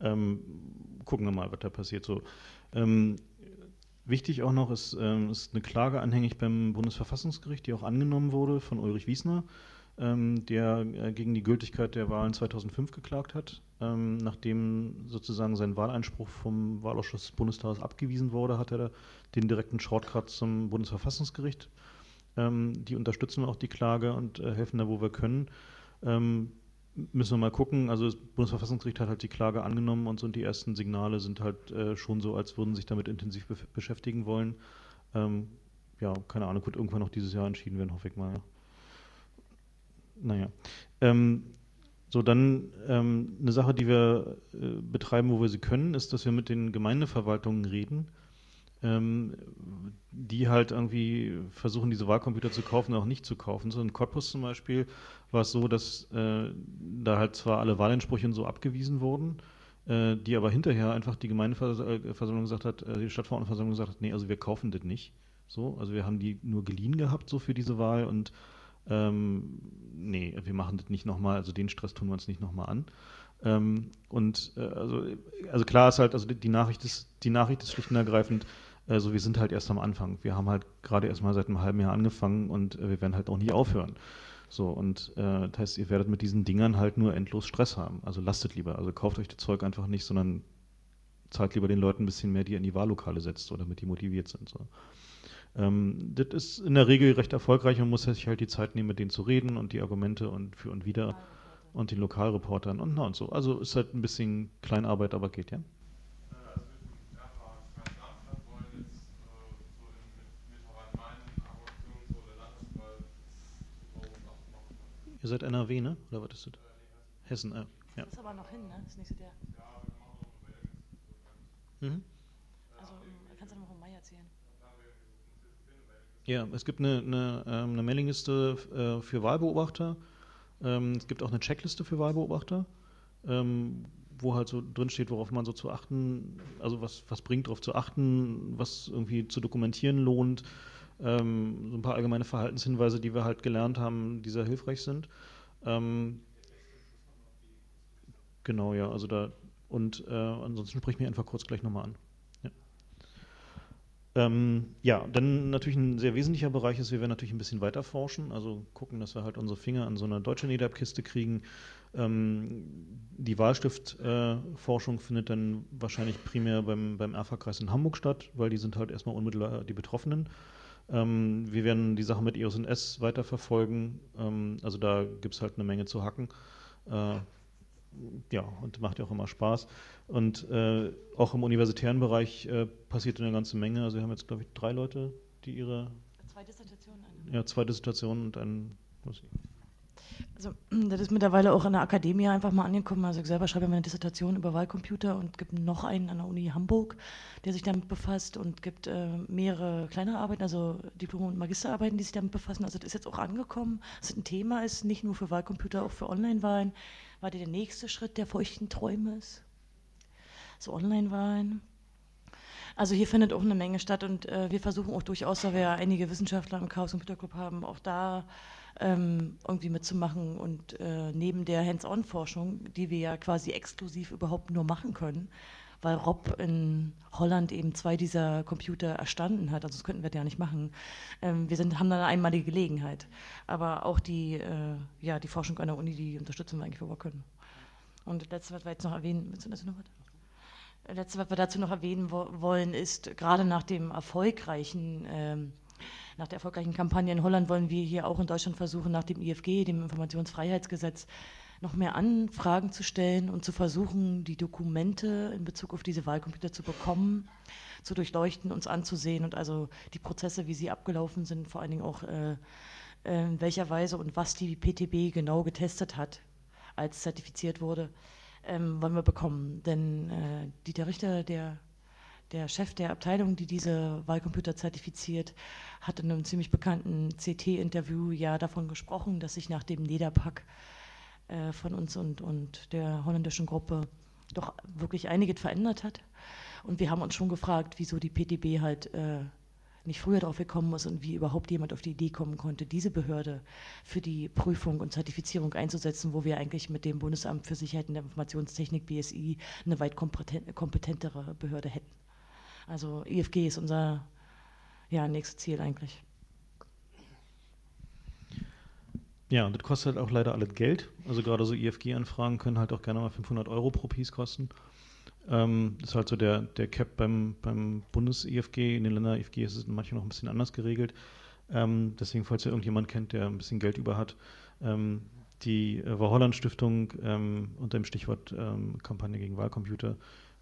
Ähm, gucken wir mal, was da passiert. So, ähm, wichtig auch noch ist, ähm, ist eine Klage anhängig beim Bundesverfassungsgericht, die auch angenommen wurde von Ulrich Wiesner, der äh, gegen die Gültigkeit der Wahlen 2005 geklagt hat, ähm, nachdem sozusagen sein Wahleinspruch vom Wahlausschuss des Bundestages abgewiesen wurde, hat er den direkten Shortcut zum Bundesverfassungsgericht. Ähm, die unterstützen auch die Klage und äh, helfen da, wo wir können. Ähm, müssen wir mal gucken. Also das Bundesverfassungsgericht hat halt die Klage angenommen und so und die ersten Signale sind halt äh, schon so, als würden sich damit intensiv be beschäftigen wollen. Ähm, ja, keine Ahnung, wird irgendwann noch dieses Jahr entschieden werden, hoffe ich mal. Naja. Ähm, so, dann ähm, eine Sache, die wir äh, betreiben, wo wir sie können, ist, dass wir mit den Gemeindeverwaltungen reden ähm, die halt irgendwie versuchen, diese Wahlcomputer zu kaufen oder auch nicht zu kaufen. So in Cottbus zum Beispiel war es so, dass äh, da halt zwar alle Wahlentsprüche so abgewiesen wurden, äh, die aber hinterher einfach die Gemeindeversammlung gesagt hat, äh, die Stadtverordnetenversammlung gesagt hat, nee, also wir kaufen das nicht. So, also wir haben die nur geliehen gehabt so für diese Wahl und ähm, nee, wir machen das nicht nochmal, also den Stress tun wir uns nicht nochmal an. Ähm, und äh, also, also klar ist halt, also die Nachricht ist, die Nachricht ist schlicht und ergreifend, also wir sind halt erst am Anfang. Wir haben halt gerade erst mal seit einem halben Jahr angefangen und äh, wir werden halt auch nie aufhören. So, und äh, das heißt, ihr werdet mit diesen Dingern halt nur endlos Stress haben. Also lastet lieber. Also kauft euch das Zeug einfach nicht, sondern zahlt lieber den Leuten ein bisschen mehr, die ihr in die Wahllokale setzt oder damit die motiviert sind. So. Ähm, das ist in der Regel recht erfolgreich und muss sich halt die Zeit nehmen, mit denen zu reden und die Argumente und für und wieder und den Lokalreportern und, na und so. Also ist halt ein bisschen Kleinarbeit, aber geht, ja. Ihr seid NRW, ne? Oder was ist das? Hessen, äh, ja. Das ist aber noch hin, ne? Das nächste Jahr. Mhm. Also, kannst du noch von Mai erzählen? Ja, es gibt eine, eine, ähm, eine Mailingliste äh, für Wahlbeobachter. Ähm, es gibt auch eine Checkliste für Wahlbeobachter, ähm, wo halt so drin steht, worauf man so zu achten, also was, was bringt, darauf zu achten, was irgendwie zu dokumentieren lohnt. So ein paar allgemeine Verhaltenshinweise, die wir halt gelernt haben, die sehr hilfreich sind. Genau, ja, also da und äh, ansonsten sprich mich einfach kurz gleich nochmal an. Ja. Ähm, ja, dann natürlich ein sehr wesentlicher Bereich ist, wir werden natürlich ein bisschen weiter forschen, also gucken, dass wir halt unsere Finger an so eine deutsche NEDAP-Kiste kriegen. Ähm, die Wahlstiftforschung äh, findet dann wahrscheinlich primär beim, beim Erfa-Kreis in Hamburg statt, weil die sind halt erstmal unmittelbar die Betroffenen. Ähm, wir werden die Sache mit EOS und S weiterverfolgen. Ähm, also da gibt es halt eine Menge zu hacken. Äh, ja, und macht ja auch immer Spaß. Und äh, auch im universitären Bereich äh, passiert eine ganze Menge. Also wir haben jetzt, glaube ich, drei Leute, die ihre... Zwei Dissertationen. Ja, zwei Dissertationen und ein... Also das ist mittlerweile auch in der Akademie einfach mal angekommen. Also ich selber schreibe meine Dissertation über Wahlcomputer und gibt noch einen an der Uni Hamburg, der sich damit befasst und gibt äh, mehrere kleinere Arbeiten, also Diplom- und Magisterarbeiten, die sich damit befassen. Also das ist jetzt auch angekommen, dass es ein Thema ist, nicht nur für Wahlcomputer, auch für Online-Wahlen weil der nächste Schritt der feuchten Träume ist. So Online-Wahlen. Also hier findet auch eine Menge statt und äh, wir versuchen auch durchaus, da wir ja einige Wissenschaftler im Chaos Computer Club haben, auch da ähm, irgendwie mitzumachen und äh, neben der Hands-on-Forschung, die wir ja quasi exklusiv überhaupt nur machen können, weil Rob in Holland eben zwei dieser Computer erstanden hat, also das könnten wir ja nicht machen. Ähm, wir sind, haben da eine einmalige Gelegenheit. Aber auch die, äh, ja, die Forschung an der Uni, die unterstützen wir eigentlich, wo wir können. Und letzte, was wir jetzt noch erwähnen, willst du das noch was? Letzte, was wir dazu noch erwähnen wo wollen, ist gerade nach dem erfolgreichen ähm, nach der erfolgreichen Kampagne in Holland wollen wir hier auch in Deutschland versuchen, nach dem IFG, dem Informationsfreiheitsgesetz, noch mehr Anfragen zu stellen und zu versuchen, die Dokumente in Bezug auf diese Wahlcomputer zu bekommen, zu durchleuchten, uns anzusehen und also die Prozesse, wie sie abgelaufen sind, vor allen Dingen auch äh, äh in welcher Weise und was die PTB genau getestet hat, als zertifiziert wurde, ähm, wollen wir bekommen. Denn äh, Dieter Richter, der der Chef der Abteilung, die diese Wahlcomputer zertifiziert, hat in einem ziemlich bekannten CT-Interview ja davon gesprochen, dass sich nach dem NEDAPAC äh, von uns und, und der holländischen Gruppe doch wirklich einiges verändert hat. Und wir haben uns schon gefragt, wieso die PTB halt äh, nicht früher darauf gekommen ist und wie überhaupt jemand auf die Idee kommen konnte, diese Behörde für die Prüfung und Zertifizierung einzusetzen, wo wir eigentlich mit dem Bundesamt für Sicherheit in der Informationstechnik, BSI, eine weit kompetentere Behörde hätten. Also IFG ist unser ja, nächstes Ziel eigentlich. Ja, und das kostet halt auch leider alles Geld. Also gerade so IFG-Anfragen können halt auch gerne mal 500 Euro pro Piece kosten. Ähm, das ist halt so der, der Cap beim, beim Bundes-IFG. In den Ländern-IFG ist es manchmal noch ein bisschen anders geregelt. Ähm, deswegen, falls ihr irgendjemand kennt, der ein bisschen Geld über hat, ähm, die äh, Holland-Stiftung ähm, unter dem Stichwort ähm, Kampagne gegen Wahlcomputer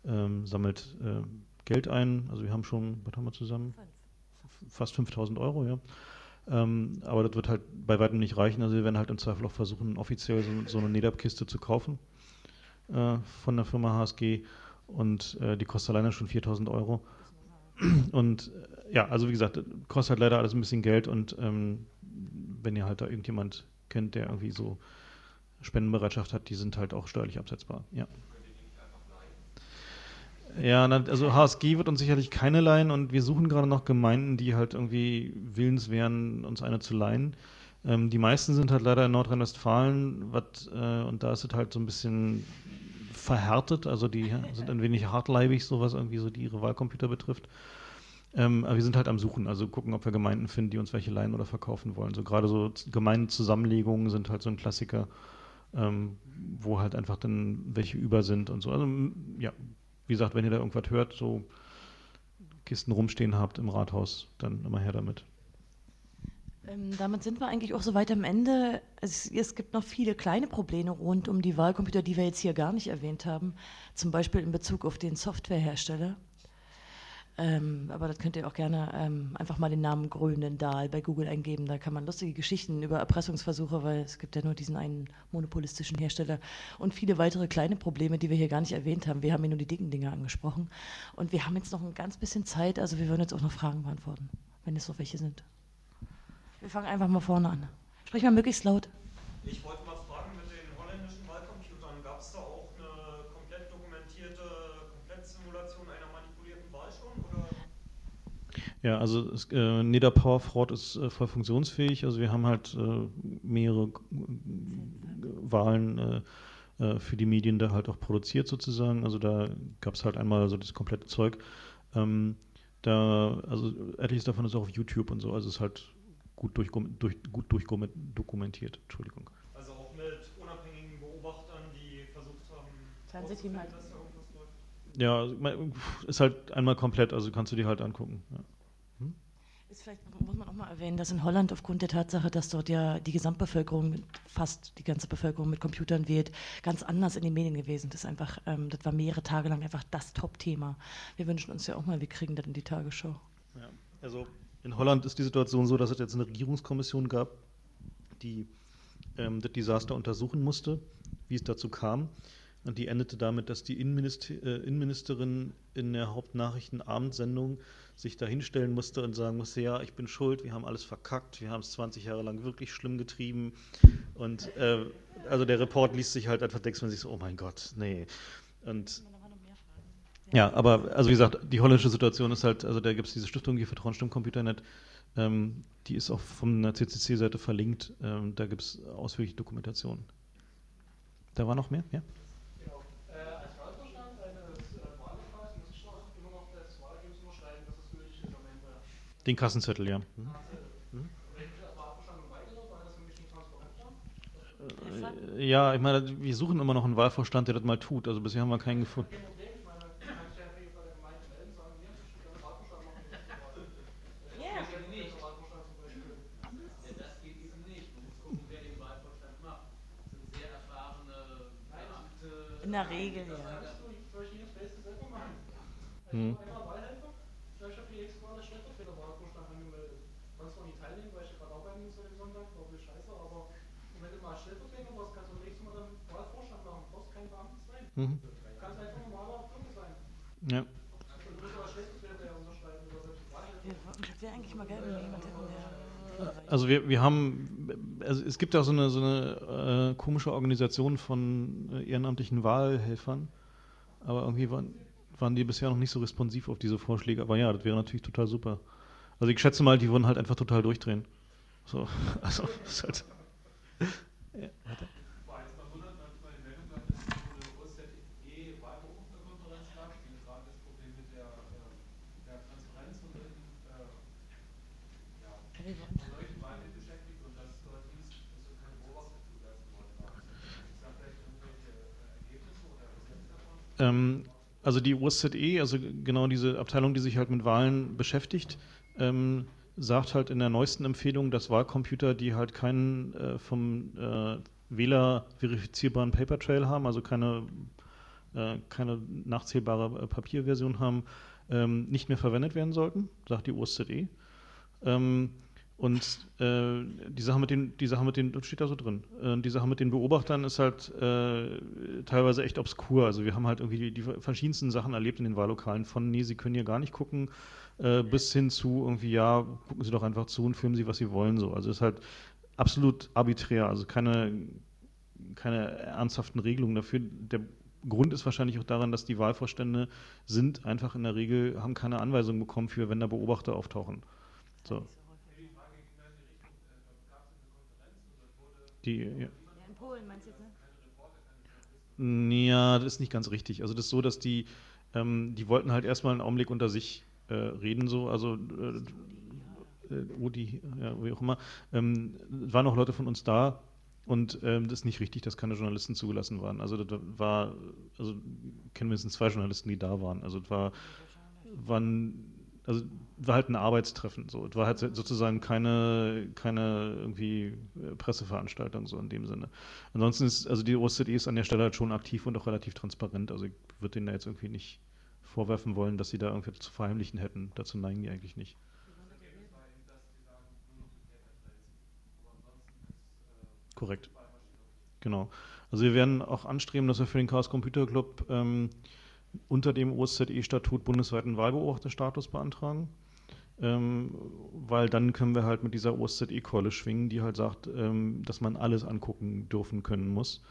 ähm, sammelt äh, Geld ein. Also wir haben schon, was haben wir zusammen? Fast 5000 Euro, ja. Ähm, aber das wird halt bei weitem nicht reichen. Also wir werden halt im Zweifel auch versuchen, offiziell so, so eine NEDAP-Kiste zu kaufen äh, von der Firma HSG. Und äh, die kostet alleine schon 4000 Euro. Und äh, ja, also wie gesagt, kostet halt leider alles ein bisschen Geld. Und ähm, wenn ihr halt da irgendjemand kennt, der irgendwie so Spendenbereitschaft hat, die sind halt auch steuerlich absetzbar. Ja. Ja, also HSG wird uns sicherlich keine leihen und wir suchen gerade noch Gemeinden, die halt irgendwie willens wären, uns eine zu leihen. Ähm, die meisten sind halt leider in Nordrhein-Westfalen äh, und da ist es halt so ein bisschen verhärtet, also die sind ein wenig hartleibig, so was irgendwie so die ihre Wahlcomputer betrifft. Ähm, aber wir sind halt am Suchen, also gucken, ob wir Gemeinden finden, die uns welche leihen oder verkaufen wollen. So gerade so Gemeindenzusammenlegungen sind halt so ein Klassiker, ähm, wo halt einfach dann welche über sind und so. Also ja, wie gesagt, wenn ihr da irgendwas hört, so Kisten rumstehen habt im Rathaus, dann immer her damit. Ähm, damit sind wir eigentlich auch so weit am Ende. Es, es, gibt noch viele kleine Probleme rund um die Wahlcomputer, die wir jetzt hier gar nicht erwähnt haben. Zum Beispiel in Bezug auf den Softwarehersteller. Ähm, aber das könnt ihr auch gerne ähm, einfach mal den Namen Grönendahl bei Google eingeben. Da kann man lustige Geschichten über Erpressungsversuche, weil es gibt ja nur diesen einen monopolistischen Hersteller und viele weitere kleine Probleme, die wir hier gar nicht erwähnt haben. Wir haben hier nur die dicken Dinge angesprochen. Und wir haben jetzt noch ein ganz bisschen Zeit, also wir würden jetzt auch noch Fragen beantworten, wenn es so welche sind. Wir fangen einfach mal vorne an. Sprich mal möglichst laut. Ich wollte Ja, also es, äh, NEDA Power Fraud ist äh, voll funktionsfähig. Also wir haben halt äh, mehrere Wahlen äh, äh, für die Medien da halt auch produziert sozusagen. Also da gab es halt einmal so das komplette Zeug. Ähm, da, also etliches davon ist auch auf YouTube und so. Also es ist halt gut, durch, durch, gut durchdokumentiert. Entschuldigung. Also auch mit unabhängigen Beobachtern, die versucht haben, Fernsehteam halt. Ja, ist halt einmal komplett, also kannst du dir halt angucken. Ja. Ist vielleicht muss man auch mal erwähnen, dass in Holland aufgrund der Tatsache, dass dort ja die Gesamtbevölkerung, fast die ganze Bevölkerung mit Computern wählt, ganz anders in den Medien gewesen. Ist einfach, ähm, das war mehrere Tage lang einfach das Top-Thema. Wir wünschen uns ja auch mal, wir kriegen das in die Tagesschau. Ja, also in Holland ist die Situation so, dass es jetzt eine Regierungskommission gab, die ähm, das Desaster untersuchen musste, wie es dazu kam. Und die endete damit, dass die Innenminister, äh, Innenministerin in der Hauptnachrichtenabendsendung sich da hinstellen musste und sagen musste, ja, ich bin schuld, wir haben alles verkackt, wir haben es 20 Jahre lang wirklich schlimm getrieben. Und äh, also der Report liest sich halt einfach, denkt man sich so, oh mein Gott, nee. Und ja, aber also wie gesagt, die holländische Situation ist halt, also da gibt es diese Stiftung hier Vertrauen stimmt Computernet, ähm, die ist auch von der CCC-Seite verlinkt, ähm, da gibt es ausführliche Dokumentationen. Da war noch mehr? Ja? Den Kassenzettel, ja. Mhm. Ja, ich meine, wir suchen immer noch einen Wahlvorstand, der das mal tut. Also bisher haben wir keinen gefunden. In der Regel, ja. Hm. Mhm. Kann es einfach normaler Kunde sein. Ja. Also wir, wir haben, also es gibt ja so eine, so eine äh, komische Organisation von äh, ehrenamtlichen Wahlhelfern, aber irgendwie waren, waren die bisher noch nicht so responsiv auf diese Vorschläge. Aber ja, das wäre natürlich total super. Also ich schätze mal, die würden halt einfach total durchdrehen. So, also ist halt. ja, warte. Ähm, also die OSZE, also genau diese Abteilung, die sich halt mit Wahlen beschäftigt, ähm, sagt halt in der neuesten Empfehlung, dass Wahlcomputer, die halt keinen äh, vom äh, Wähler verifizierbaren Paper Trail haben, also keine, äh, keine nachzählbare äh, Papierversion haben, ähm, nicht mehr verwendet werden sollten, sagt die OSZE. Ähm, und äh, die Sache mit den, die Sache mit den, das steht da so drin. Äh, die Sache mit den Beobachtern ist halt äh, teilweise echt obskur. Also wir haben halt irgendwie die, die, verschiedensten Sachen erlebt in den Wahllokalen, von nee, sie können hier gar nicht gucken, äh, bis hin zu irgendwie, ja, gucken Sie doch einfach zu und filmen Sie, was Sie wollen. So. Also es ist halt absolut arbiträr, also keine, keine ernsthaften Regelungen dafür. Der Grund ist wahrscheinlich auch daran, dass die Wahlvorstände sind einfach in der Regel, haben keine Anweisungen bekommen für, wenn da Beobachter auftauchen. So. Die, ja. in Polen meinst du jetzt, ne? Ja, das ist nicht ganz richtig. Also das ist so, dass die, ähm, die wollten halt erstmal einen Augenblick unter sich äh, reden, so, also äh, äh, Udi, ja, wie auch immer. Ähm, waren auch Leute von uns da und ähm, das ist nicht richtig, dass keine Journalisten zugelassen waren. Also das war, also kennen wir mindestens zwei Journalisten, die da waren. Also das war, waren also war halt ein Arbeitstreffen. So, es war halt sozusagen keine, keine irgendwie äh, Presseveranstaltung so in dem Sinne. Ansonsten ist, also die OSZE ist an der Stelle halt schon aktiv und auch relativ transparent. Also ich würde denen da jetzt irgendwie nicht vorwerfen wollen, dass sie da irgendwie zu verheimlichen hätten. Dazu neigen die eigentlich nicht. Korrekt. Genau. Also wir werden auch anstreben, dass wir für den Chaos Computer Club ähm, unter dem OSZE-Statut bundesweiten Wahlbeobachterstatus beantragen. Ähm, weil dann können wir halt mit dieser OSZE-Keule schwingen, die halt sagt, ähm, dass man alles angucken dürfen können muss.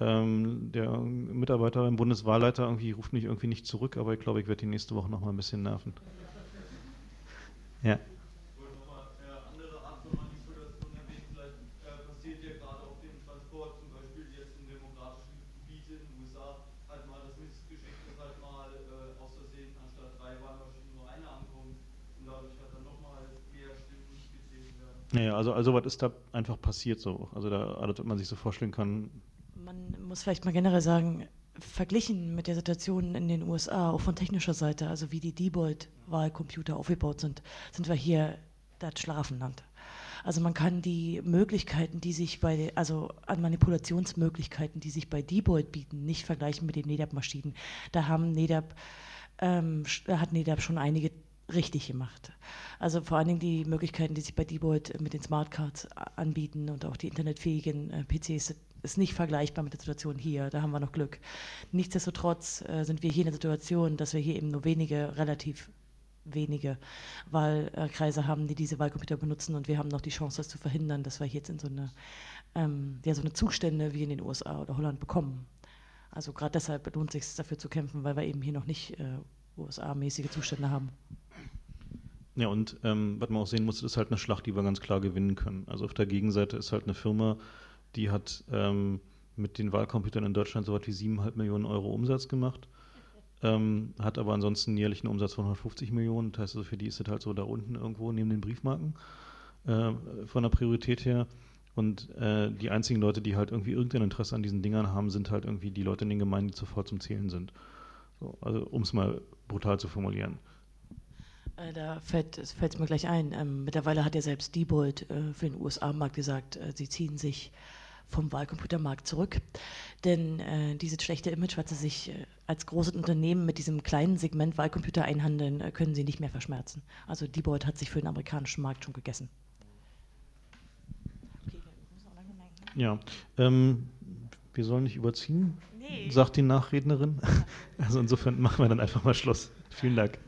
Ähm, der Mitarbeiter beim Bundeswahlleiter irgendwie ruft mich irgendwie nicht zurück, aber ich glaube, ich werde die nächste Woche noch mal ein bisschen nerven. Ja. Naja, also, also was ist da einfach passiert so? Also da, alles, was man sich so vorstellen kann. Man muss vielleicht mal generell sagen, verglichen mit der Situation in den USA, auch von technischer Seite, also wie die Diebold-Wahlcomputer aufgebaut sind, sind wir hier das Schlafenland. Also man kann die Möglichkeiten, die sich bei, also an Manipulationsmöglichkeiten, die sich bei Diebold bieten, nicht vergleichen mit den NEDAP-Maschinen. Da haben NEDAP, ähm, hat NEDAP schon einige richtig gemacht. Also vor allen Dingen die Möglichkeiten, die sich bei Diebold mit den Smartcards anbieten und auch die internetfähigen äh, PCs ist nicht vergleichbar mit der Situation hier. Da haben wir noch Glück. Nichtsdestotrotz äh, sind wir hier in der Situation, dass wir hier eben nur wenige, relativ wenige Wahlkreise haben, die diese Wahlcomputer benutzen und wir haben noch die Chance, das zu verhindern, dass wir jetzt in so eine, ähm, ja, so eine Zustände wie in den USA oder Holland bekommen. Also gerade deshalb lohnt es sich dafür zu kämpfen, weil wir eben hier noch nicht äh, USA-mäßige Zustände haben. Ja, und ähm, was man auch sehen muss, ist halt eine Schlacht, die wir ganz klar gewinnen können. Also auf der Gegenseite ist halt eine Firma, die hat ähm, mit den Wahlcomputern in Deutschland so was wie 7,5 Millionen Euro Umsatz gemacht, ähm, hat aber ansonsten einen Umsatz von 150 Millionen. Das heißt, also für die ist es halt so da unten irgendwo neben den Briefmarken äh, von der Priorität her. Und äh, die einzigen Leute, die halt irgendwie irgendein Interesse an diesen Dingern haben, sind halt irgendwie die Leute in den Gemeinden, die sofort zum Zählen sind. So, also um es mal brutal zu formulieren. Äh, da fällt es mir gleich ein. Ähm, mittlerweile hat ja selbst Diebold äh, für den USA-Markt gesagt, äh, sie ziehen sich vom Wahlcomputermarkt zurück. Denn äh, dieses schlechte Image, was sie sich äh, als großes Unternehmen mit diesem kleinen Segment Wahlcomputer einhandeln, äh, können sie nicht mehr verschmerzen. Also Diebold hat sich für den amerikanischen Markt schon gegessen. Ja, ähm, wir sollen nicht überziehen, nee. sagt die Nachrednerin. Also insofern machen wir dann einfach mal Schluss. Vielen Dank.